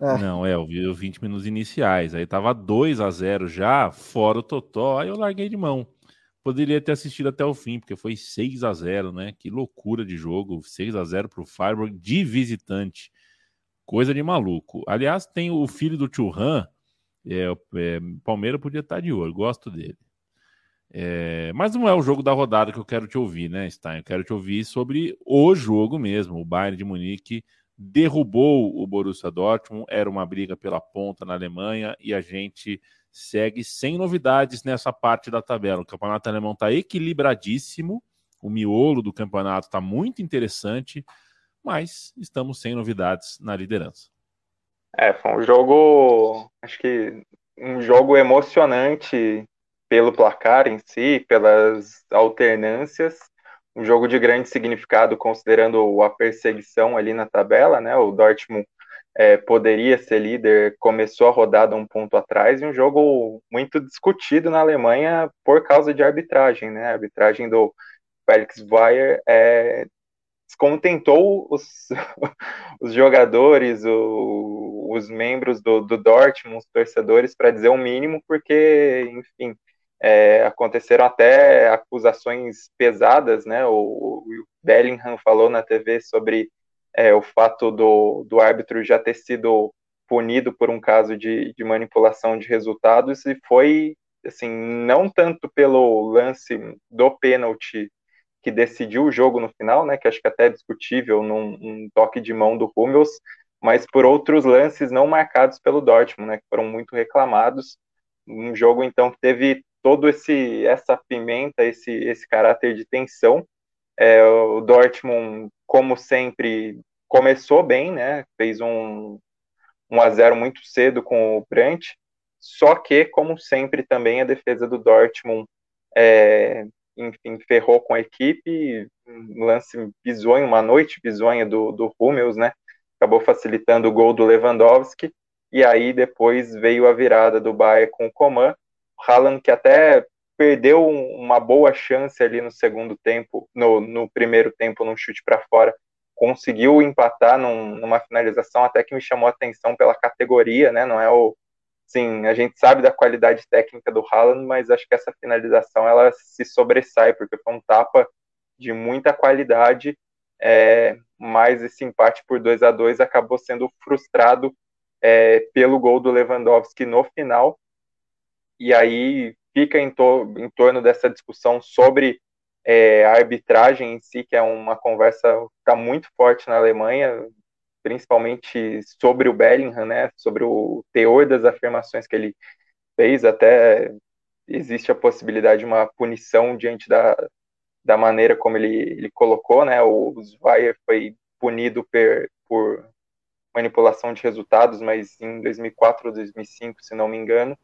É. Não, é, eu vi os 20 minutos iniciais. Aí tava 2 a 0 já, fora o Totó, aí eu larguei de mão. Poderia ter assistido até o fim, porque foi 6 a 0 né? Que loucura de jogo. 6 a 0 pro Freiburg de visitante. Coisa de maluco. Aliás, tem o filho do Churran. É, é, Palmeiras podia estar de olho, gosto dele. É, mas não é o jogo da rodada que eu quero te ouvir, né, Stein? Eu quero te ouvir sobre o jogo mesmo. O Bayern de Munique derrubou o Borussia Dortmund, era uma briga pela ponta na Alemanha e a gente segue sem novidades nessa parte da tabela. O campeonato alemão está equilibradíssimo, o miolo do campeonato está muito interessante, mas estamos sem novidades na liderança. É, foi um jogo, acho que um jogo emocionante pelo placar em si, pelas alternâncias, um jogo de grande significado considerando a perseguição ali na tabela, né? O Dortmund é, poderia ser líder, começou a rodada um ponto atrás, e um jogo muito discutido na Alemanha por causa de arbitragem, né? A arbitragem do Felix Weyer é, descontentou os, os jogadores, o, os membros do, do Dortmund, os torcedores, para dizer o mínimo, porque, enfim, é, aconteceram até acusações pesadas, né? O, o Bellingham falou na TV sobre é, o fato do, do árbitro já ter sido punido por um caso de, de manipulação de resultados e foi assim não tanto pelo lance do pênalti que decidiu o jogo no final, né? Que acho que até é discutível num, num toque de mão do Hummels, mas por outros lances não marcados pelo Dortmund, né? Que foram muito reclamados. Um jogo então que teve todo esse essa pimenta, esse esse caráter de tensão. É, o Dortmund, como sempre, começou bem, né? Fez um 1 a 0 muito cedo com o Brandt. Só que, como sempre, também a defesa do Dortmund, é, enfim, ferrou com a equipe. Um lance bizonho, uma noite bizonha do, do Hummels, né? Acabou facilitando o gol do Lewandowski. E aí depois veio a virada do Bayern com o Coman Haaland que até perdeu uma boa chance ali no segundo tempo, no, no primeiro tempo, num chute para fora, conseguiu empatar num, numa finalização até que me chamou a atenção pela categoria, né? Não é o sim, a gente sabe da qualidade técnica do Haaland, mas acho que essa finalização ela se sobressai porque foi um tapa de muita qualidade, é, mas esse empate por 2 a 2 acabou sendo frustrado é, pelo gol do Lewandowski no final e aí fica em, to em torno dessa discussão sobre é, a arbitragem em si, que é uma conversa que está muito forte na Alemanha, principalmente sobre o Bellingham, né, sobre o teor das afirmações que ele fez, até existe a possibilidade de uma punição diante da, da maneira como ele, ele colocou, né, o Zweier foi punido per, por manipulação de resultados, mas em 2004 ou 2005, se não me engano,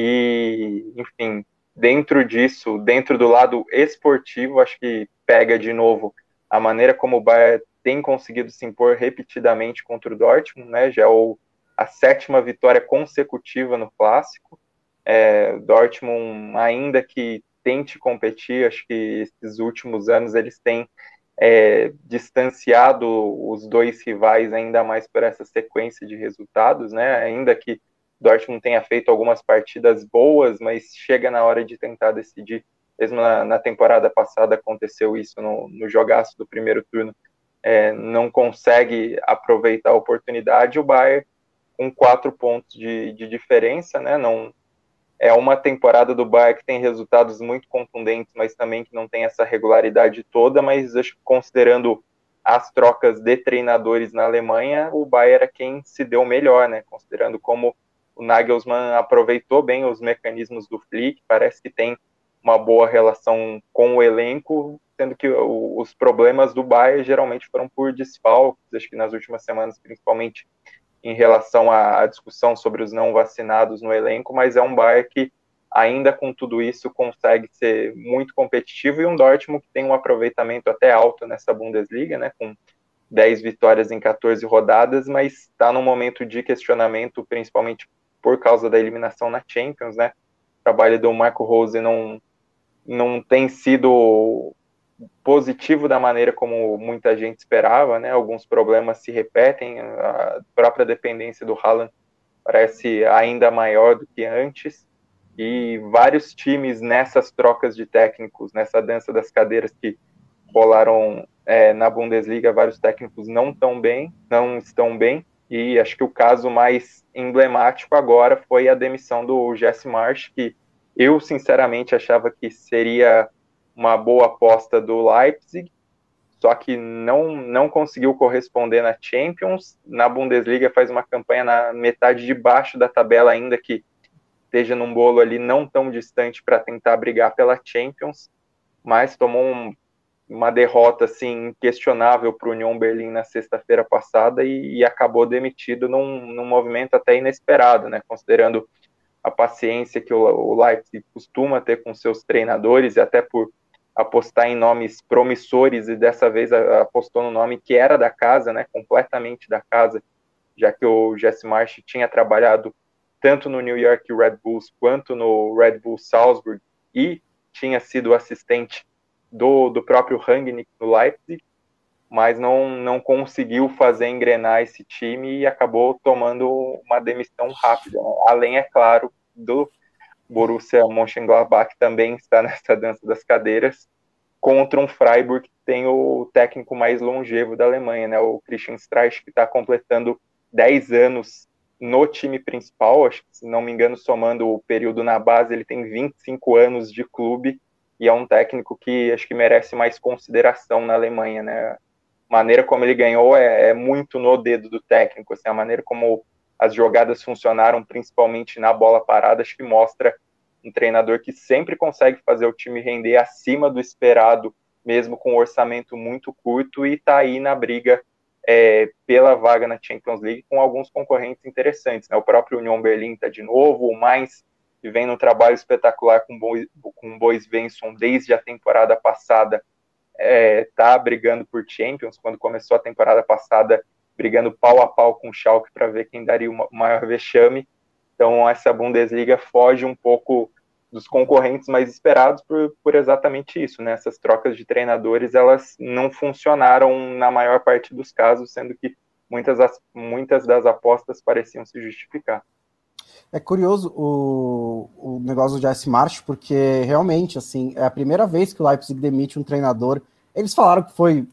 e, enfim, dentro disso, dentro do lado esportivo, acho que pega de novo a maneira como o Bayern tem conseguido se impor repetidamente contra o Dortmund, né? Já é o, a sétima vitória consecutiva no clássico. É, Dortmund, ainda que tente competir. Acho que esses últimos anos eles têm é, distanciado os dois rivais ainda mais por essa sequência de resultados, né? Ainda que Dortmund tenha feito algumas partidas boas, mas chega na hora de tentar decidir. Mesmo na, na temporada passada aconteceu isso no, no jogaço do primeiro turno. É, não consegue aproveitar a oportunidade. O Bayern com quatro pontos de, de diferença, né? Não é uma temporada do Bayern que tem resultados muito contundentes, mas também que não tem essa regularidade toda. Mas acho que considerando as trocas de treinadores na Alemanha, o Bayern é quem se deu melhor, né? Considerando como o Nagelsmann aproveitou bem os mecanismos do Flick, parece que tem uma boa relação com o elenco, sendo que os problemas do Bayern geralmente foram por desfalques, acho que nas últimas semanas, principalmente em relação à discussão sobre os não vacinados no elenco, mas é um Bayern que ainda com tudo isso consegue ser muito competitivo e um Dortmund que tem um aproveitamento até alto nessa Bundesliga, né, com 10 vitórias em 14 rodadas, mas está num momento de questionamento, principalmente por causa da eliminação na Champions, né? O trabalho do Marco Rose não, não tem sido positivo da maneira como muita gente esperava, né? Alguns problemas se repetem, a própria dependência do Haaland parece ainda maior do que antes, e vários times nessas trocas de técnicos, nessa dança das cadeiras que rolaram é, na Bundesliga, vários técnicos não estão bem, não estão bem, e acho que o caso mais emblemático agora foi a demissão do Jesse Marsh, que eu sinceramente achava que seria uma boa aposta do Leipzig, só que não, não conseguiu corresponder na Champions. Na Bundesliga faz uma campanha na metade de baixo da tabela, ainda que esteja num bolo ali não tão distante para tentar brigar pela Champions, mas tomou um, uma derrota assim questionável para o Union Berlim na sexta-feira passada e, e, acabou demitido num, num movimento até inesperado, né? Considerando a paciência que o, o Leipzig costuma ter com seus treinadores e até por apostar em nomes promissores e dessa vez apostou no nome que era da casa, né, completamente da casa, já que o Jesse Marsh tinha trabalhado tanto no New York Red Bulls quanto no Red Bull Salzburg e tinha sido assistente do, do próprio Rangnick no Leipzig, mas não, não conseguiu fazer engrenar esse time e acabou tomando uma demissão rápida. Além, é claro, do Borussia Mönchengladbach também está nessa dança das cadeiras contra um Freiburg que tem o técnico mais longevo da Alemanha, né, o Christian Streich, que está completando 10 anos no time principal, acho que, se não me engano, somando o período na base, ele tem 25 anos de clube e é um técnico que acho que merece mais consideração na Alemanha, né? A maneira como ele ganhou é, é muito no dedo do técnico, assim, a maneira como as jogadas funcionaram, principalmente na bola parada, acho que mostra um treinador que sempre consegue fazer o time render acima do esperado, mesmo com um orçamento muito curto, e está aí na briga é, pela vaga na Champions League com alguns concorrentes interessantes. Né? O próprio Union Berlin está de novo, o Mainz, que vem num trabalho espetacular com, Bois, com o Bois Benson desde a temporada passada, está é, brigando por Champions. Quando começou a temporada passada, brigando pau a pau com o Schalke para ver quem daria o maior vexame. Então, essa Bundesliga foge um pouco dos concorrentes mais esperados por, por exatamente isso, né? Essas trocas de treinadores, elas não funcionaram na maior parte dos casos, sendo que muitas, muitas das apostas pareciam se justificar. É curioso o, o negócio do Jesse March, porque realmente, assim, é a primeira vez que o Leipzig demite um treinador. Eles falaram que foi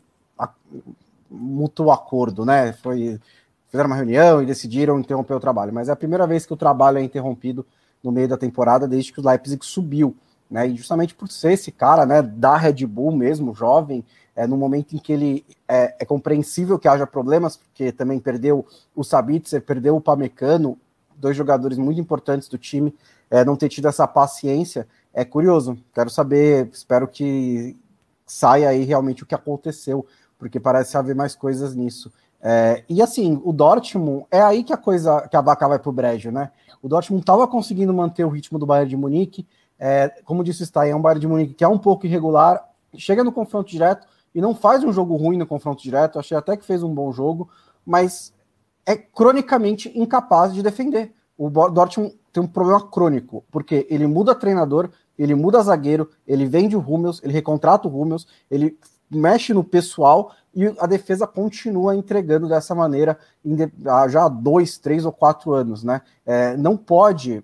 mútuo acordo, né? Foi fizeram uma reunião e decidiram interromper o trabalho, mas é a primeira vez que o trabalho é interrompido no meio da temporada desde que o Leipzig subiu, né? E justamente por ser esse cara, né, da Red Bull mesmo, jovem, é, no momento em que ele é, é compreensível que haja problemas, porque também perdeu o Sabitzer, perdeu o Pamecano, dois jogadores muito importantes do time, é, não ter tido essa paciência, é curioso. Quero saber, espero que saia aí realmente o que aconteceu porque parece haver mais coisas nisso. É, e assim, o Dortmund é aí que a coisa, que a vaca vai pro brejo, né? O Dortmund estava conseguindo manter o ritmo do Bayern de Munique, é, como disse o Stein, é um Bayern de Munique que é um pouco irregular, chega no confronto direto e não faz um jogo ruim no confronto direto, achei até que fez um bom jogo, mas é cronicamente incapaz de defender. O Dortmund tem um problema crônico, porque ele muda treinador, ele muda zagueiro, ele vende o Rúmeus, ele recontrata o Rúmeus, ele mexe no pessoal e a defesa continua entregando dessa maneira já há dois, três ou quatro anos, né? É, não pode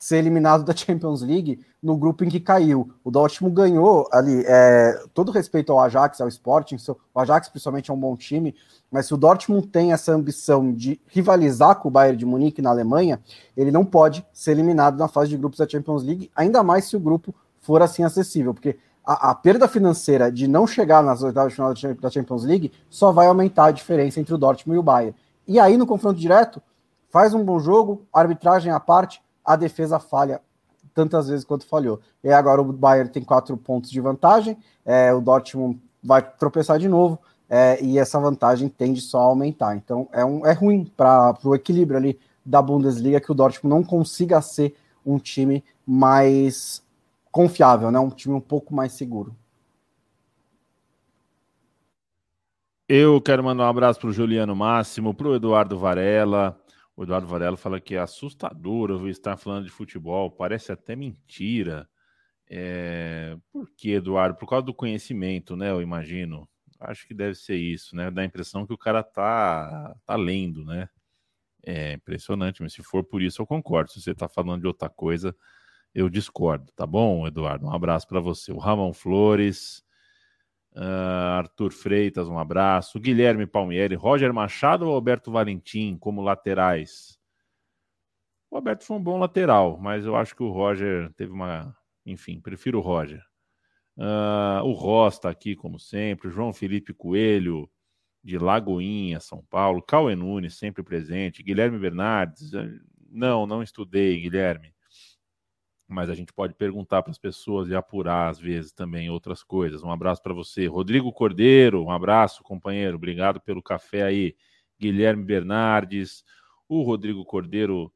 ser eliminado da Champions League no grupo em que caiu. O Dortmund ganhou ali, é, todo respeito ao Ajax, ao Sporting, o Ajax principalmente é um bom time, mas se o Dortmund tem essa ambição de rivalizar com o Bayern de Munique na Alemanha, ele não pode ser eliminado na fase de grupos da Champions League, ainda mais se o grupo for assim acessível, porque a, a, perda financeira de não chegar nas oitavas de final da Champions League só vai aumentar a diferença entre o Dortmund e o Bayern. E aí, no confronto direto, faz um bom jogo, arbitragem à parte, a defesa falha tantas vezes quanto falhou. E agora o Bayern tem quatro pontos de vantagem, é, o Dortmund vai tropeçar de novo, é, e essa vantagem tende só a aumentar. Então é, um, é ruim para o equilíbrio ali da Bundesliga que o Dortmund não consiga ser um time mais confiável, né? Um time um pouco mais seguro. Eu quero mandar um abraço para o Juliano Máximo, para o Eduardo Varela. O Eduardo Varela fala que é assustador ouvir estar falando de futebol, parece até mentira. É... Por que, Eduardo? Por causa do conhecimento, né? Eu imagino. Acho que deve ser isso, né? Dá a impressão que o cara tá, tá lendo, né? É impressionante, mas se for por isso, eu concordo. Se você está falando de outra coisa, eu discordo, tá bom, Eduardo? Um abraço para você. O Ramon Flores, uh, Arthur Freitas, um abraço. Guilherme Palmieri, Roger Machado ou Alberto Valentim como laterais? O Alberto foi um bom lateral, mas eu acho que o Roger teve uma. Enfim, prefiro o Roger. Uh, o Ross está aqui, como sempre. João Felipe Coelho, de Lagoinha, São Paulo. Cauê Nunes, sempre presente. Guilherme Bernardes. Não, não estudei, Guilherme mas a gente pode perguntar para as pessoas e apurar às vezes também outras coisas. Um abraço para você, Rodrigo Cordeiro, um abraço, companheiro, obrigado pelo café aí. Guilherme Bernardes, o Rodrigo Cordeiro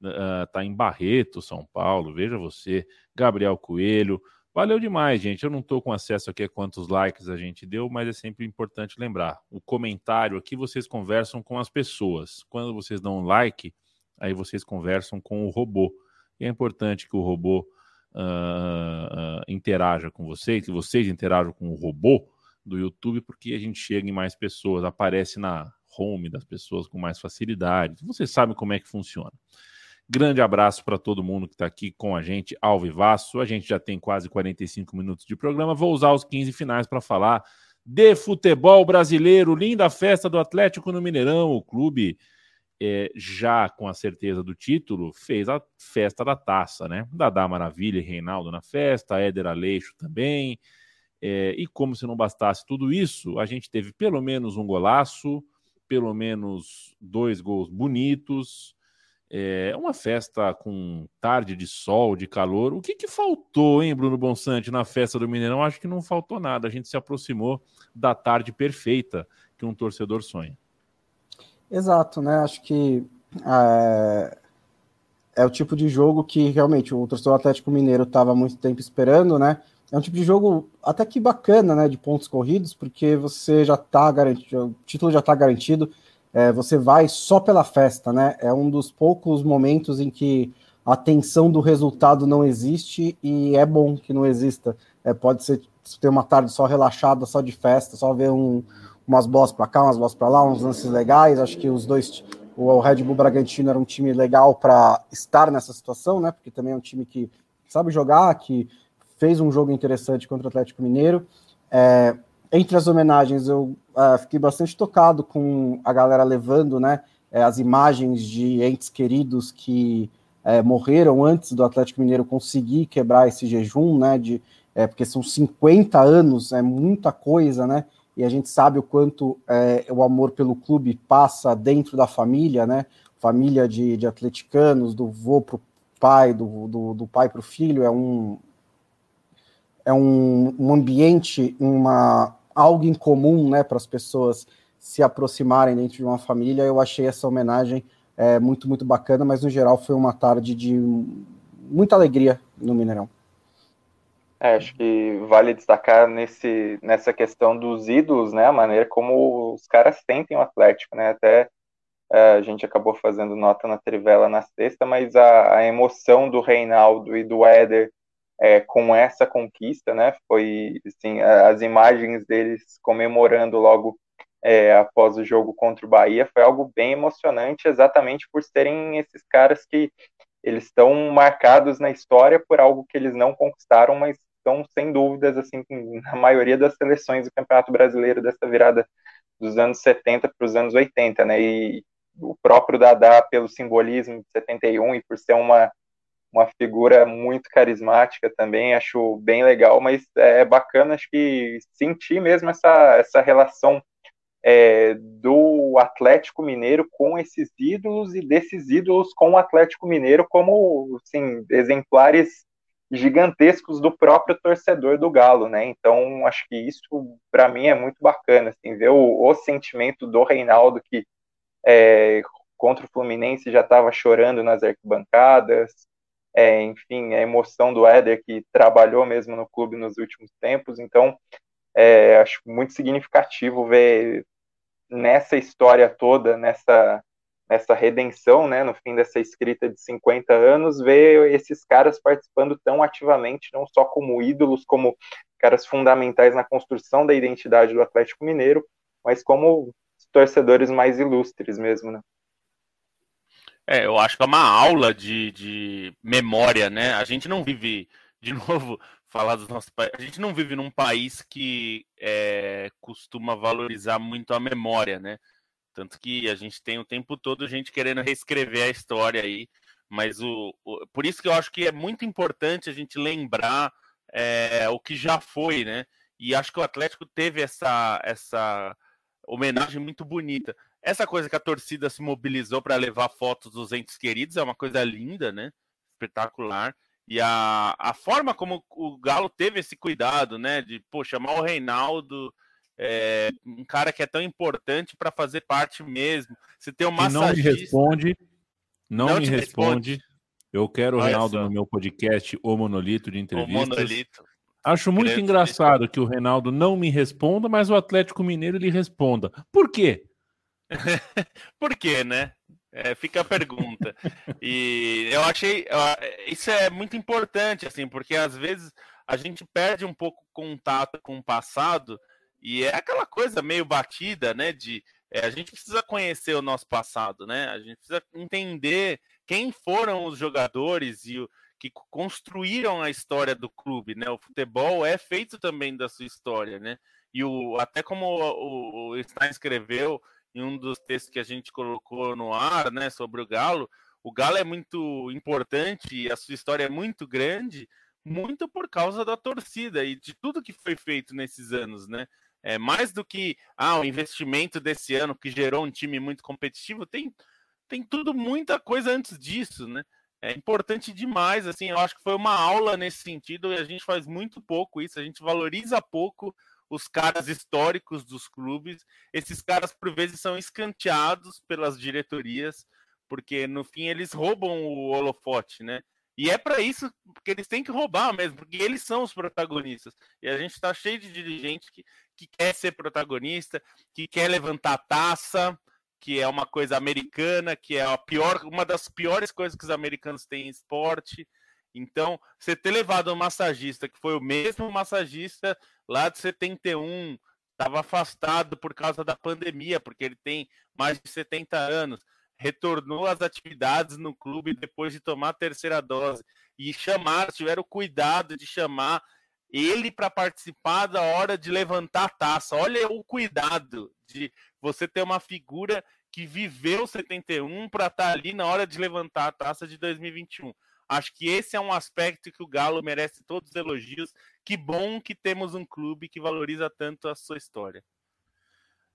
está uh, em Barreto, São Paulo, veja você, Gabriel Coelho. Valeu demais, gente. Eu não estou com acesso aqui a quantos likes a gente deu, mas é sempre importante lembrar. O comentário aqui vocês conversam com as pessoas. Quando vocês dão um like, aí vocês conversam com o robô. E é importante que o robô uh, uh, interaja com vocês, que vocês interajam com o robô do YouTube, porque a gente chega em mais pessoas, aparece na home das pessoas com mais facilidade. Vocês sabem como é que funciona. Grande abraço para todo mundo que está aqui com a gente ao vivaço. A gente já tem quase 45 minutos de programa. Vou usar os 15 finais para falar de futebol brasileiro. Linda festa do Atlético no Mineirão. O clube é, já com a certeza do título, fez a festa da taça, né? Dadá Maravilha e Reinaldo na festa, Éder Aleixo também. É, e como se não bastasse tudo isso, a gente teve pelo menos um golaço, pelo menos dois gols bonitos, é uma festa com tarde de sol, de calor. O que, que faltou, hein, Bruno Bonsante, na festa do Mineirão? Acho que não faltou nada. A gente se aproximou da tarde perfeita que um torcedor sonha. Exato, né? Acho que é, é, o tipo de jogo que realmente o torcedor Atlético Mineiro estava muito tempo esperando, né? É um tipo de jogo até que bacana, né? De pontos corridos, porque você já está garantido, o título já está garantido, é, você vai só pela festa, né? É um dos poucos momentos em que a tensão do resultado não existe e é bom que não exista. É, pode ser ter uma tarde só relaxada, só de festa, só ver um, umas bolas para cá, umas bolas para lá, uns lances legais. Acho que os dois, o Red Bull Bragantino era um time legal para estar nessa situação, né? Porque também é um time que sabe jogar, que fez um jogo interessante contra o Atlético Mineiro. É, entre as homenagens, eu é, fiquei bastante tocado com a galera levando, né? É, as imagens de entes queridos que é, morreram antes do Atlético Mineiro conseguir quebrar esse jejum, né? De, é, porque são 50 anos, é muita coisa, né? E a gente sabe o quanto é, o amor pelo clube passa dentro da família, né? Família de, de atleticanos, do vô para o pai, do, do, do pai para o filho, é um é um, um ambiente, uma algo em comum, né, para as pessoas se aproximarem dentro de uma família. Eu achei essa homenagem é, muito muito bacana, mas no geral foi uma tarde de muita alegria no Mineirão. É, acho que vale destacar nesse, nessa questão dos ídolos, né, a maneira como os caras sentem o Atlético, né, até é, a gente acabou fazendo nota na Trivela na sexta, mas a, a emoção do Reinaldo e do Éder é, com essa conquista, né? Foi assim, as imagens deles comemorando logo é, após o jogo contra o Bahia foi algo bem emocionante, exatamente por serem esses caras que eles estão marcados na história por algo que eles não conquistaram, mas estão sem dúvidas assim na maioria das seleções do Campeonato Brasileiro dessa virada dos anos 70 para os anos 80, né? E o próprio Dadá pelo simbolismo de 71 e por ser uma uma figura muito carismática também, acho bem legal, mas é bacana, acho que sentir mesmo essa, essa relação é, do Atlético Mineiro com esses ídolos e desses ídolos com o Atlético Mineiro como assim, exemplares gigantescos do próprio torcedor do Galo, né? Então acho que isso para mim é muito bacana, assim, ver o, o sentimento do Reinaldo que é, contra o Fluminense já estava chorando nas arquibancadas, é, enfim, a emoção do Éder que trabalhou mesmo no clube nos últimos tempos, então é, acho muito significativo ver nessa história toda, nessa, nessa redenção, né, no fim dessa escrita de 50 anos, ver esses caras participando tão ativamente, não só como ídolos, como caras fundamentais na construção da identidade do Atlético Mineiro, mas como torcedores mais ilustres mesmo, né? É, eu acho que é uma aula de, de memória, né? A gente não vive, de novo, falar dos nossos países. A gente não vive num país que é, costuma valorizar muito a memória, né? Tanto que a gente tem o tempo todo gente querendo reescrever a história aí. Mas o, o por isso que eu acho que é muito importante a gente lembrar é, o que já foi, né? E acho que o Atlético teve essa, essa homenagem muito bonita. Essa coisa que a torcida se mobilizou para levar fotos dos entes queridos é uma coisa linda, né? Espetacular. E a, a forma como o Galo teve esse cuidado, né, de pô, chamar o Reinaldo, é, um cara que é tão importante para fazer parte mesmo. Você tem o massagista... não me responde, não, não me responde. responde. Eu quero o Reinaldo no meu podcast O Monolito de entrevistas. O Monolito. Acho muito engraçado que o Reinaldo não me responda, mas o Atlético Mineiro lhe responda. Por quê? Por quê, né? É, fica a pergunta. e eu achei. Isso é muito importante, assim, porque às vezes a gente perde um pouco contato com o passado e é aquela coisa meio batida, né? De é, a gente precisa conhecer o nosso passado, né? A gente precisa entender quem foram os jogadores e o, que construíram a história do clube, né? O futebol é feito também da sua história, né? E o, até como o, o Stein escreveu, em um dos textos que a gente colocou no ar, né, sobre o Galo, o Galo é muito importante e a sua história é muito grande, muito por causa da torcida e de tudo que foi feito nesses anos, né? É mais do que ah, o investimento desse ano que gerou um time muito competitivo, tem, tem tudo muita coisa antes disso, né? É importante demais, assim, eu acho que foi uma aula nesse sentido e a gente faz muito pouco isso, a gente valoriza pouco os caras históricos dos clubes. Esses caras, por vezes, são escanteados pelas diretorias, porque no fim eles roubam o holofote, né? E é para isso que eles têm que roubar mesmo, porque eles são os protagonistas. E a gente está cheio de dirigente que, que quer ser protagonista, que quer levantar taça, que é uma coisa americana, que é a pior, uma das piores coisas que os americanos têm em esporte. Então, você ter levado um massagista que foi o mesmo massagista lá de 71, estava afastado por causa da pandemia, porque ele tem mais de 70 anos, retornou às atividades no clube depois de tomar a terceira dose e chamar, tiveram cuidado de chamar ele para participar da hora de levantar a taça. Olha o cuidado de você ter uma figura que viveu 71 para estar ali na hora de levantar a taça de 2021. Acho que esse é um aspecto que o Galo merece todos os elogios. Que bom que temos um clube que valoriza tanto a sua história.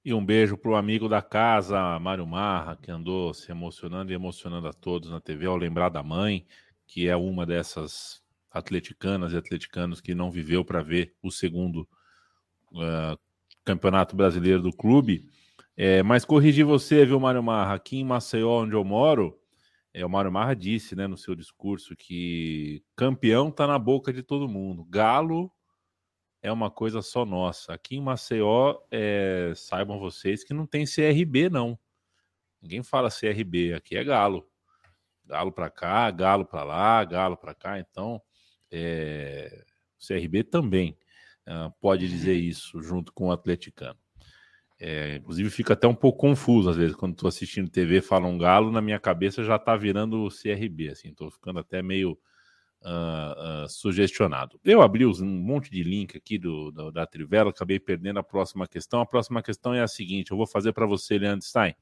E um beijo para o amigo da casa, Mário Marra, que andou se emocionando e emocionando a todos na TV ao lembrar da mãe, que é uma dessas atleticanas e atleticanos que não viveu para ver o segundo uh, campeonato brasileiro do clube. É, mas corrigir você, viu, Mário Marra? Aqui em Maceió, onde eu moro, é, o Mário Marra disse né, no seu discurso que campeão está na boca de todo mundo. Galo é uma coisa só nossa. Aqui em Maceió, é, saibam vocês que não tem CRB, não. Ninguém fala CRB, aqui é Galo. Galo para cá, Galo para lá, Galo para cá. Então, É, o CRB também uh, pode dizer isso junto com o atleticano. É, inclusive fica até um pouco confuso às vezes quando estou assistindo TV fala um galo na minha cabeça já está virando o CRB assim estou ficando até meio uh, uh, sugestionado. Eu abri um monte de link aqui do, do, da Trivela acabei perdendo a próxima questão. A próxima questão é a seguinte eu vou fazer para você Leandro Stein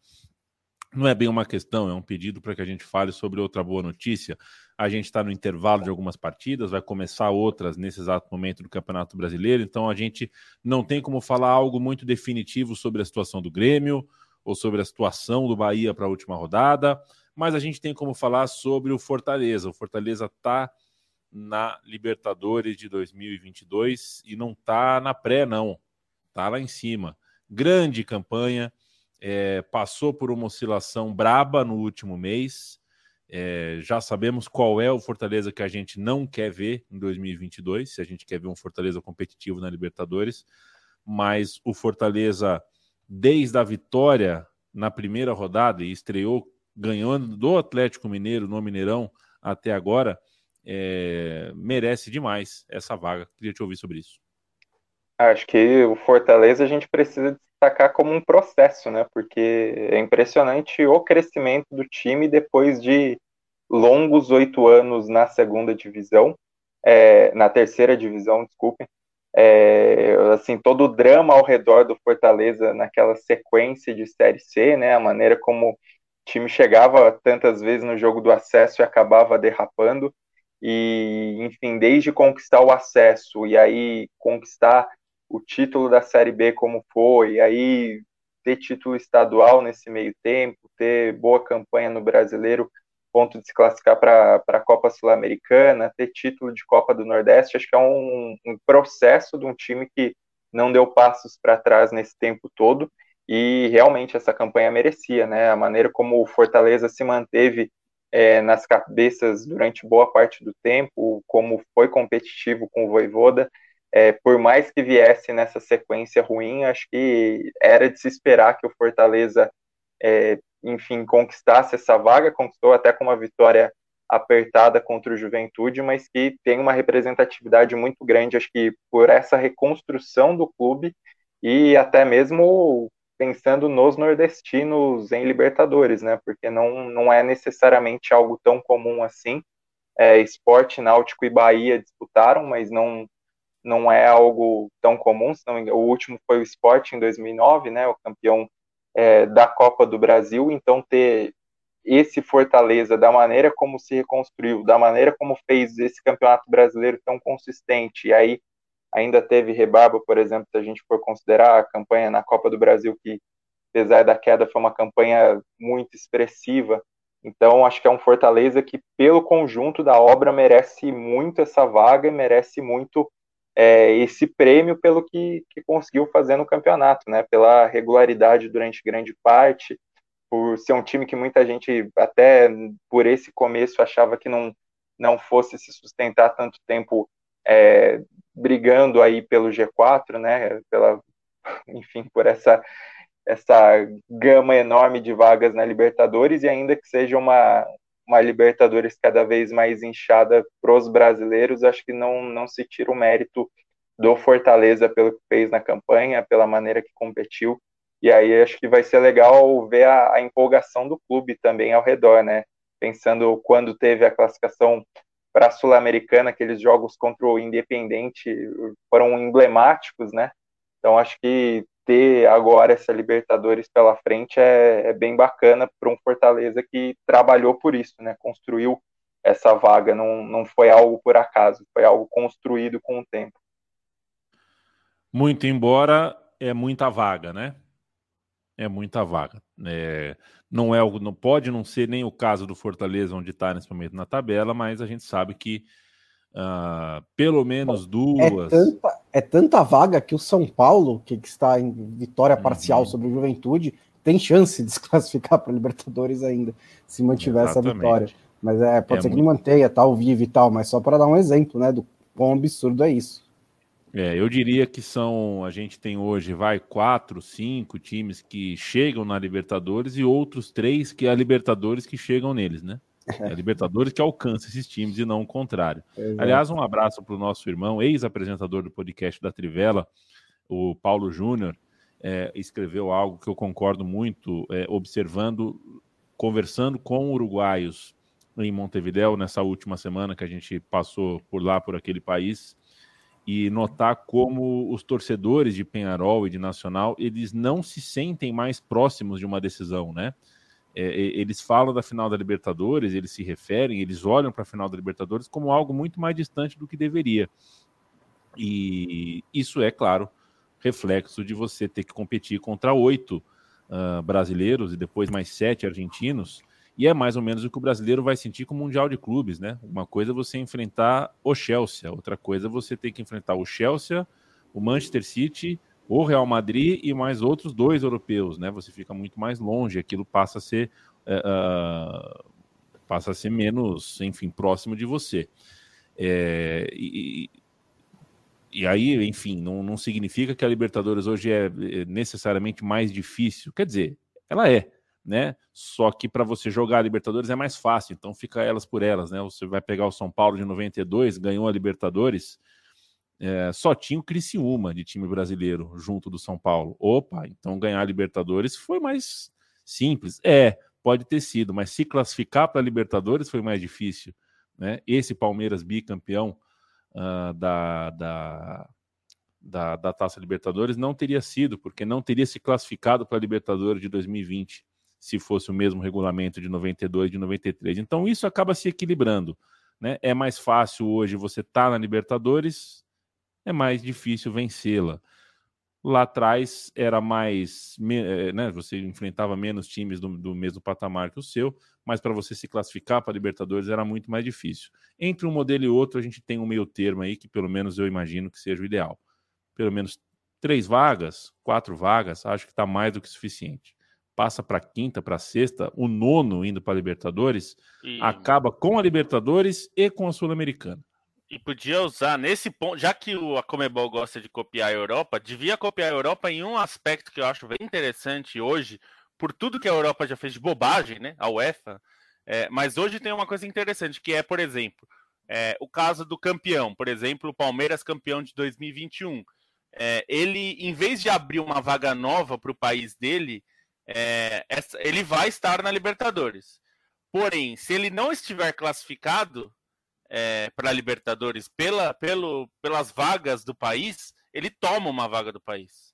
não é bem uma questão, é um pedido para que a gente fale sobre outra boa notícia. A gente está no intervalo de algumas partidas, vai começar outras nesse exato momento do Campeonato Brasileiro, então a gente não tem como falar algo muito definitivo sobre a situação do Grêmio ou sobre a situação do Bahia para a última rodada, mas a gente tem como falar sobre o Fortaleza. O Fortaleza está na Libertadores de 2022 e não está na pré, não. Está lá em cima. Grande campanha é, passou por uma oscilação braba no último mês. É, já sabemos qual é o Fortaleza que a gente não quer ver em 2022, se a gente quer ver um Fortaleza competitivo na Libertadores, mas o Fortaleza, desde a vitória na primeira rodada e estreou ganhando do Atlético Mineiro no Mineirão até agora, é, merece demais essa vaga. Queria te ouvir sobre isso. Acho que o Fortaleza a gente precisa destacar como um processo, né? Porque é impressionante o crescimento do time depois de longos oito anos na segunda divisão, é, na terceira divisão, desculpem. É, assim, todo o drama ao redor do Fortaleza naquela sequência de Série C, né? A maneira como o time chegava tantas vezes no jogo do acesso e acabava derrapando. E, enfim, desde conquistar o acesso e aí conquistar o título da Série B como foi, aí ter título estadual nesse meio tempo, ter boa campanha no Brasileiro, ponto de se classificar para a Copa Sul-Americana, ter título de Copa do Nordeste, acho que é um, um processo de um time que não deu passos para trás nesse tempo todo e realmente essa campanha merecia, né? A maneira como o Fortaleza se manteve é, nas cabeças durante boa parte do tempo, como foi competitivo com o Voivoda, é, por mais que viesse nessa sequência ruim, acho que era de se esperar que o Fortaleza, é, enfim, conquistasse essa vaga, conquistou até com uma vitória apertada contra o Juventude, mas que tem uma representatividade muito grande, acho que por essa reconstrução do clube e até mesmo pensando nos nordestinos em Libertadores, né? Porque não, não é necessariamente algo tão comum assim. É, esporte, Náutico e Bahia disputaram, mas não não é algo tão comum, senão, o último foi o Sport em 2009, né, o campeão é, da Copa do Brasil, então ter esse Fortaleza, da maneira como se reconstruiu, da maneira como fez esse campeonato brasileiro tão consistente, e aí ainda teve rebarba, por exemplo, se a gente for considerar a campanha na Copa do Brasil, que apesar da queda foi uma campanha muito expressiva, então acho que é um Fortaleza que, pelo conjunto da obra, merece muito essa vaga e merece muito é, esse prêmio pelo que, que conseguiu fazer no campeonato, né? Pela regularidade durante grande parte, por ser um time que muita gente, até por esse começo, achava que não, não fosse se sustentar tanto tempo é, brigando aí pelo G4, né? Pela, enfim, por essa essa gama enorme de vagas na Libertadores e ainda que seja uma, uma Libertadores cada vez mais inchada para os brasileiros, acho que não, não se tira o mérito do Fortaleza pelo que fez na campanha, pela maneira que competiu. E aí acho que vai ser legal ver a, a empolgação do clube também ao redor, né? Pensando quando teve a classificação para a Sul-Americana, aqueles jogos contra o Independente foram emblemáticos, né? Então acho que ter agora essa Libertadores pela frente é, é bem bacana para um Fortaleza que trabalhou por isso, né? Construiu essa vaga, não, não foi algo por acaso, foi algo construído com o tempo. Muito embora é muita vaga, né? É muita vaga. É, não é não pode não ser nem o caso do Fortaleza onde está nesse momento na tabela, mas a gente sabe que Uh, pelo menos é duas. É tanta, é tanta, vaga que o São Paulo, que está em vitória parcial uhum. sobre o Juventude, tem chance de se classificar para Libertadores ainda, se mantiver Exatamente. essa vitória. Mas é, pode é ser muito... que ele mantenha, tal, vive e tal, mas só para dar um exemplo, né, do quão absurdo é isso. É, eu diria que são, a gente tem hoje, vai, quatro, cinco times que chegam na Libertadores e outros três que é a Libertadores que chegam neles, né? É a Libertadores que alcança esses times e não o contrário. Exato. Aliás, um abraço para o nosso irmão, ex-apresentador do podcast da Trivela, o Paulo Júnior, é, escreveu algo que eu concordo muito, é, observando, conversando com uruguaios em Montevideo nessa última semana que a gente passou por lá, por aquele país, e notar como os torcedores de Penharol e de Nacional, eles não se sentem mais próximos de uma decisão, né? É, eles falam da final da Libertadores, eles se referem, eles olham para a final da Libertadores como algo muito mais distante do que deveria. E isso é, claro, reflexo de você ter que competir contra oito uh, brasileiros e depois mais sete argentinos e é mais ou menos o que o brasileiro vai sentir com o Mundial de Clubes, né? Uma coisa é você enfrentar o Chelsea, outra coisa é você ter que enfrentar o Chelsea, o Manchester City, o Real Madrid e mais outros dois europeus, né? Você fica muito mais longe, aquilo passa a ser uh, passa a ser menos, enfim, próximo de você. É, e, e aí, enfim, não, não significa que a Libertadores hoje é, é necessariamente mais difícil. Quer dizer, ela é, né? Só que para você jogar a Libertadores é mais fácil, então fica elas por elas, né? Você vai pegar o São Paulo de 92, ganhou a Libertadores, é, só tinha o Criciúma de time brasileiro junto do São Paulo. Opa, então ganhar a Libertadores foi mais simples. É, pode ter sido, mas se classificar para a Libertadores foi mais difícil, né? Esse Palmeiras bicampeão uh, da, da da, da Taça Libertadores não teria sido, porque não teria se classificado para a Libertadores de 2020 se fosse o mesmo regulamento de 92, de 93. Então isso acaba se equilibrando. Né? É mais fácil hoje você estar tá na Libertadores, é mais difícil vencê-la. Lá atrás era mais, eh, né, você enfrentava menos times do, do mesmo patamar que o seu, mas para você se classificar para a Libertadores era muito mais difícil. Entre um modelo e outro, a gente tem um meio termo aí que pelo menos eu imagino que seja o ideal. Pelo menos três vagas, quatro vagas, acho que está mais do que suficiente passa para quinta, para sexta, o nono indo para a Libertadores, e... acaba com a Libertadores e com a Sul-Americana. E podia usar nesse ponto, já que a Comebol gosta de copiar a Europa, devia copiar a Europa em um aspecto que eu acho bem interessante hoje, por tudo que a Europa já fez de bobagem, né? A UEFA. É, mas hoje tem uma coisa interessante, que é, por exemplo, é, o caso do campeão, por exemplo, o Palmeiras campeão de 2021. É, ele, em vez de abrir uma vaga nova para o país dele, é, essa, ele vai estar na Libertadores. Porém, se ele não estiver classificado é, para a Libertadores pela, pelo, pelas vagas do país, ele toma uma vaga do país.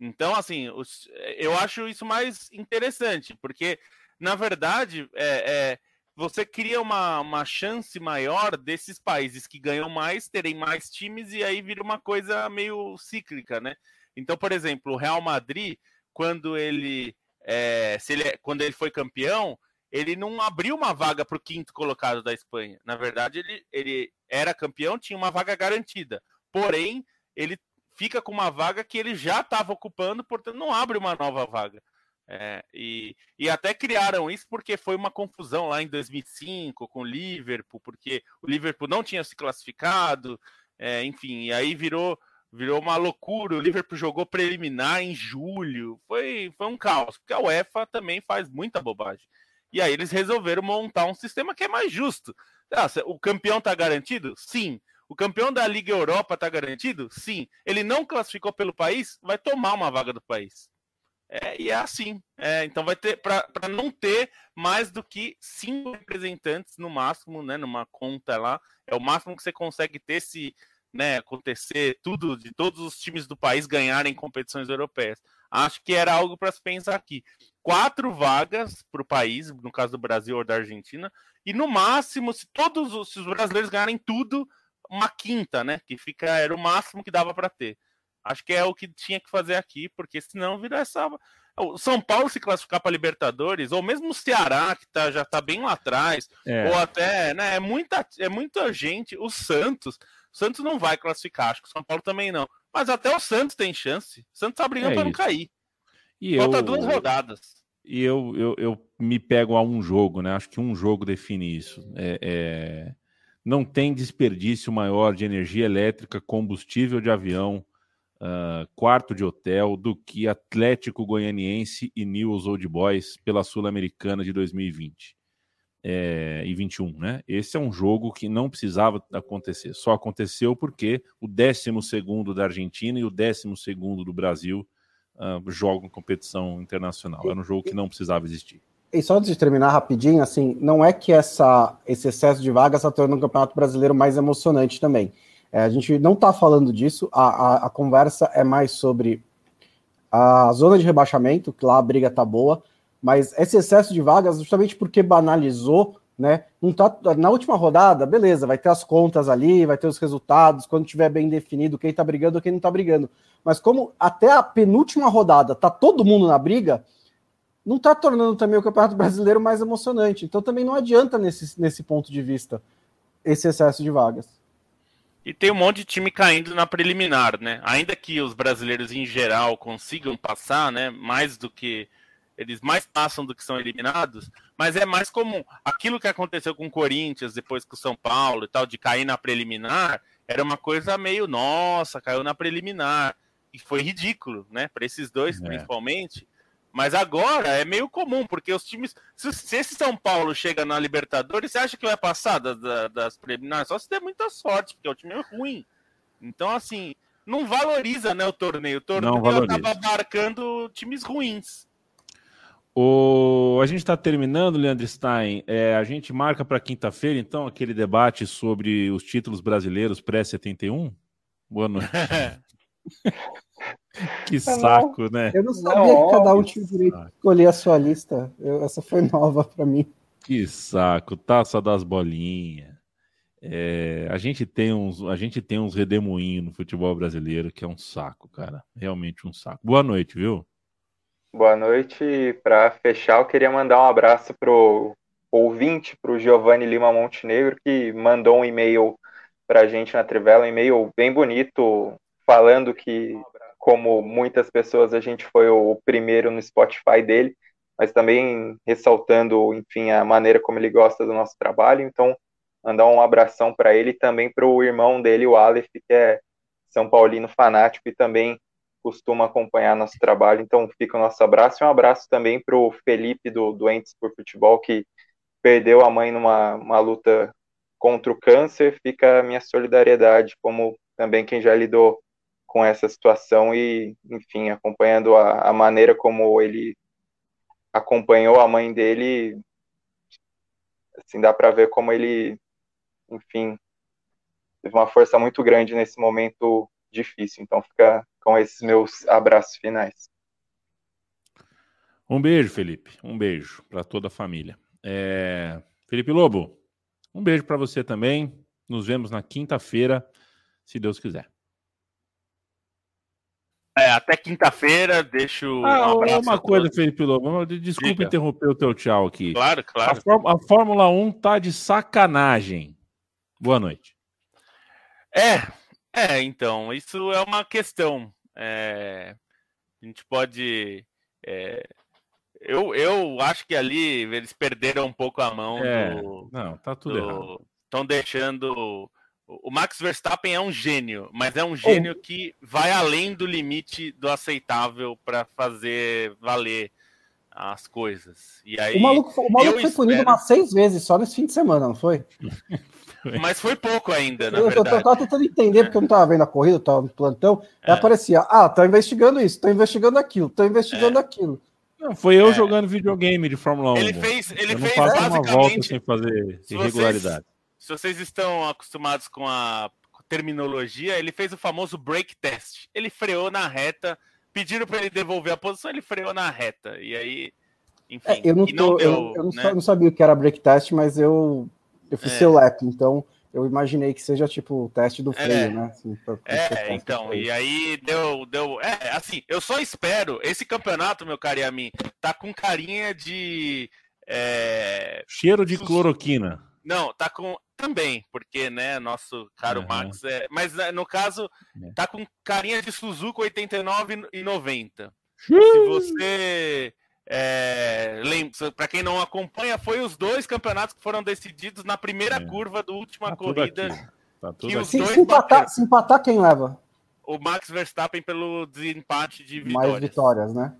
Então, assim, os, eu acho isso mais interessante, porque, na verdade, é, é, você cria uma, uma chance maior desses países que ganham mais terem mais times e aí vira uma coisa meio cíclica, né? Então, por exemplo, o Real Madrid quando ele, é, se ele quando ele foi campeão, ele não abriu uma vaga para o quinto colocado da Espanha. Na verdade, ele, ele era campeão, tinha uma vaga garantida. Porém, ele fica com uma vaga que ele já estava ocupando, portanto, não abre uma nova vaga. É, e, e até criaram isso porque foi uma confusão lá em 2005 com o Liverpool, porque o Liverpool não tinha se classificado, é, enfim, e aí virou virou uma loucura. O Liverpool jogou preliminar em julho. Foi, foi um caos, porque a UEFA também faz muita bobagem. E aí eles resolveram montar um sistema que é mais justo. Ah, o campeão está garantido? Sim. O campeão da Liga Europa está garantido? Sim. Ele não classificou pelo país? Vai tomar uma vaga do país. É, e é assim. É, então vai ter para não ter mais do que cinco representantes no máximo, né? Numa conta lá. É o máximo que você consegue ter se né, acontecer tudo de todos os times do país ganharem competições europeias. Acho que era algo para se pensar aqui. Quatro vagas para o país, no caso do Brasil ou da Argentina, e no máximo, se todos os, se os brasileiros ganharem tudo, uma quinta, né? Que fica era o máximo que dava para ter. Acho que é o que tinha que fazer aqui, porque senão vira essa. O São Paulo se classificar para Libertadores, ou mesmo o Ceará, que tá, já está bem lá atrás, é. ou até, né? É muita, é muita gente. O Santos. O Santos não vai classificar, acho que o São Paulo também não. Mas até o Santos tem chance. O Santos tá brigando é para não cair. E Falta eu, duas rodadas. E eu, eu, eu me pego a um jogo, né? Acho que um jogo define isso. É, é... Não tem desperdício maior de energia elétrica, combustível de avião, uh, quarto de hotel, do que Atlético Goianiense e News Old Boys pela Sul-Americana de 2020. É, e 21, né? Esse é um jogo que não precisava acontecer. Só aconteceu porque o 12 da Argentina e o 12 do Brasil uh, jogam competição internacional. Era um jogo que não precisava existir. E só antes de terminar rapidinho, assim, não é que essa, esse excesso de vagas está tornando o Campeonato Brasileiro mais emocionante também. É, a gente não está falando disso, a, a, a, conversa é mais sobre a zona de rebaixamento, que lá a briga tá boa, mas esse excesso de vagas, justamente porque banalizou, né? Não tá, na última rodada, beleza, vai ter as contas ali, vai ter os resultados, quando tiver bem definido quem tá brigando quem não tá brigando. Mas como até a penúltima rodada tá todo mundo na briga, não tá tornando também o Campeonato Brasileiro mais emocionante. Então também não adianta nesse, nesse ponto de vista esse excesso de vagas. E tem um monte de time caindo na preliminar, né? Ainda que os brasileiros em geral consigam passar, né? Mais do que eles mais passam do que são eliminados, mas é mais comum. Aquilo que aconteceu com o Corinthians, depois com o São Paulo e tal, de cair na preliminar, era uma coisa meio, nossa, caiu na preliminar. E foi ridículo, né? Para esses dois, é. principalmente. Mas agora é meio comum, porque os times. Se, se, esse São Paulo chega na Libertadores, você acha que vai passar das, das preliminares? Só se der muita sorte, porque o time é ruim. Então, assim, não valoriza né, o torneio. O torneio acaba marcando times ruins. O... A gente está terminando, Leandro Stein. É, a gente marca para quinta-feira, então, aquele debate sobre os títulos brasileiros pré-71? Boa noite. que saco, né? Eu não sabia não, que cada um tinha o direito de escolher a sua lista. Eu, essa foi nova para mim. Que saco, taça das bolinhas. É, a gente tem uns, a gente tem uns redemoinhos no futebol brasileiro que é um saco, cara. Realmente um saco. Boa noite, viu? Boa noite. Para fechar, eu queria mandar um abraço pro ouvinte, pro Giovanni Lima Montenegro, que mandou um e-mail para a gente na Trivela, um e-mail bem bonito, falando que, como muitas pessoas, a gente foi o primeiro no Spotify dele, mas também ressaltando, enfim, a maneira como ele gosta do nosso trabalho. Então, mandar um abração para ele e também para o irmão dele, o Aleph, que é São Paulino fanático e também costuma acompanhar nosso trabalho. Então, fica o nosso abraço e um abraço também para o Felipe do Doentes por Futebol, que perdeu a mãe numa uma luta contra o câncer. Fica a minha solidariedade, como também quem já lidou com essa situação e, enfim, acompanhando a, a maneira como ele acompanhou a mãe dele. Assim, dá para ver como ele, enfim, teve uma força muito grande nesse momento difícil. Então, fica com esses meus abraços finais. Um beijo, Felipe. Um beijo para toda a família. É... Felipe Lobo, um beijo para você também. Nos vemos na quinta-feira, se Deus quiser. É, até quinta-feira, deixo ah, um abraço. Uma coisa, Felipe Lobo, desculpa Diga. interromper o teu tchau aqui. Claro, claro. A, a Fórmula 1 tá de sacanagem. Boa noite. É, é, então, isso é uma questão. É, a gente pode. É, eu, eu acho que ali eles perderam um pouco a mão é, do. Não, tá tudo do, errado. Estão deixando. O Max Verstappen é um gênio, mas é um gênio oh. que vai além do limite do aceitável para fazer valer as coisas. E aí, o maluco, o maluco foi espero... punido umas seis vezes só nesse fim de semana, não foi? Mas foi pouco ainda, na eu, verdade. Eu tava tentando entender, porque eu não tava vendo a corrida, eu tava no plantão. É. Aí aparecia, ah, tô investigando isso, tô investigando aquilo, tô investigando é. aquilo. Não, foi eu é. jogando videogame de Fórmula 1. Ele fez, ele eu fez não faço uma volta sem fazer se irregularidade. Vocês, se vocês estão acostumados com a terminologia, ele fez o famoso break test. Ele freou na reta, pediram para ele devolver a posição, ele freou na reta. E aí, enfim, é, eu não, tô, não deu, eu, eu né? não, sabia o que era break test, mas eu eu fiz é. seu lap, então eu imaginei que seja tipo o teste do freio, é. né? Assim, pra, pra é, então, e aí deu, deu. É, assim, eu só espero. Esse campeonato, meu caro e a mim, tá com carinha de. É... Cheiro de cloroquina. Não, tá com. Também, porque, né, nosso caro uhum. Max é. Mas né, no caso, é. tá com carinha de Suzuka 89 e 90. Se você é, para quem não acompanha, foi os dois campeonatos que foram decididos na primeira é. curva da última tá corrida. Tá que os se, dois se, empatar, se empatar, quem leva? O Max Verstappen pelo desempate de vitórias. Mais vitórias, né?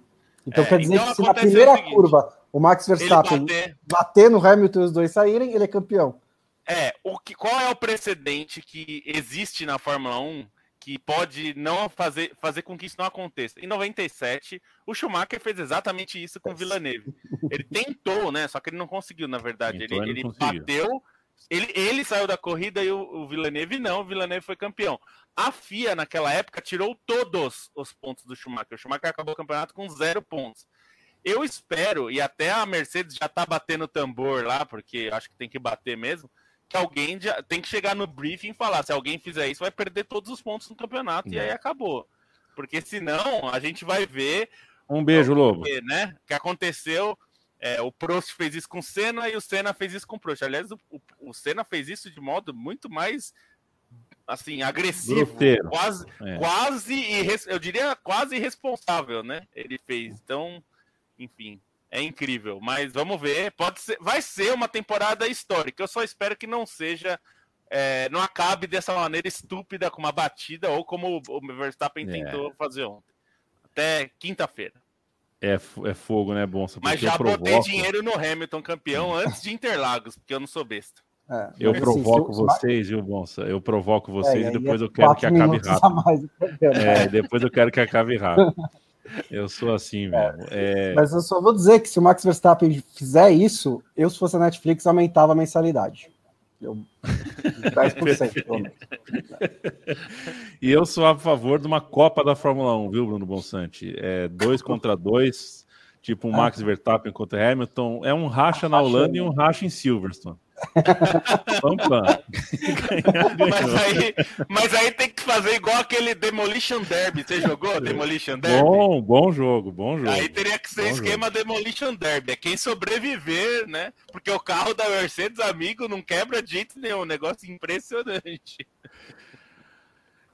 Então é, quer dizer então que se na primeira curva o Max Verstappen bater... bater... no Hamilton e os dois saírem, ele é campeão. É, o que, qual é o precedente que existe na Fórmula 1 que pode não fazer, fazer com que isso não aconteça? Em 97, o Schumacher fez exatamente isso com o Villeneuve. Ele tentou, né? Só que ele não conseguiu, na verdade. Tentou, ele, ele bateu, ele, ele saiu da corrida e o, o Villeneuve não, o Villeneuve foi campeão. A FIA, naquela época, tirou todos os pontos do Schumacher. O Schumacher acabou o campeonato com zero pontos. Eu espero, e até a Mercedes já tá batendo tambor lá, porque acho que tem que bater mesmo, que alguém já, tem que chegar no briefing e falar: se alguém fizer isso, vai perder todos os pontos no campeonato, e aí acabou. Porque senão a gente vai ver. Um beijo, Lobo. Né, que aconteceu. É, o Prost fez isso com o Senna e o Senna fez isso com o Prost. Aliás, o, o, o Senna fez isso de modo muito mais assim, agressivo, Bruteiro. quase, é. quase, eu diria quase irresponsável, né? Ele fez. Então, enfim, é incrível. Mas vamos ver. Pode ser, vai ser uma temporada histórica. Eu só espero que não seja. É, não acabe dessa maneira estúpida com uma batida ou como o Verstappen é. tentou fazer ontem. Até quinta-feira. É, é fogo, né, Bonsa? Mas já provoco... botei dinheiro no Hamilton campeão antes de Interlagos, porque eu não sou besta. É, eu assim, provoco assim, vocês, viu, Bonsa? Eu provoco vocês é, e depois eu quero que acabe rápido. É, depois eu quero que acabe rápido. Eu sou assim. É. é... Mas eu só vou dizer que se o Max Verstappen fizer isso, eu, se fosse a Netflix, aumentava a mensalidade. Eu... 10%, pelo menos. E eu sou a favor de uma Copa da Fórmula 1, viu, Bruno Bonsante? É dois contra dois, tipo um Max Verstappen contra Hamilton. É um racha na Holanda e um racha em Silverstone. mas, aí, mas aí tem que fazer igual aquele Demolition Derby. Você jogou Demolition Derby? Bom, bom jogo, bom jogo. Aí teria que ser bom esquema jogo. Demolition Derby. É quem sobreviver, né? Porque o carro da Mercedes, amigo, não quebra de jeito nenhum. Um negócio impressionante.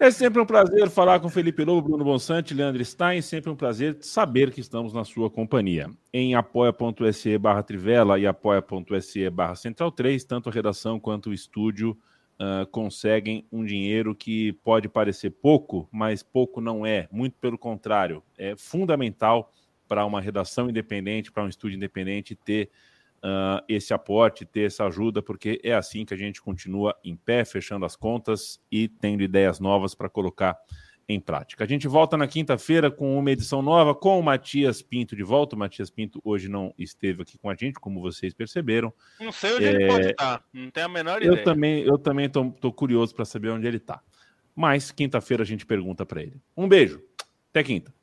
É sempre um prazer falar com Felipe Lobo, Bruno Bonsante, Leandro Stein. Sempre um prazer saber que estamos na sua companhia. Em apoia.se barra Trivela e apoia.se barra Central 3, tanto a redação quanto o estúdio uh, conseguem um dinheiro que pode parecer pouco, mas pouco não é. Muito pelo contrário, é fundamental para uma redação independente, para um estúdio independente ter uh, esse aporte, ter essa ajuda, porque é assim que a gente continua em pé, fechando as contas e tendo ideias novas para colocar em prática. A gente volta na quinta-feira com uma edição nova com o Matias Pinto de volta. O Matias Pinto hoje não esteve aqui com a gente, como vocês perceberam. Não sei onde é... ele pode estar, não tenho a menor eu ideia. Também, eu também estou curioso para saber onde ele está. Mas quinta-feira a gente pergunta para ele. Um beijo, até quinta.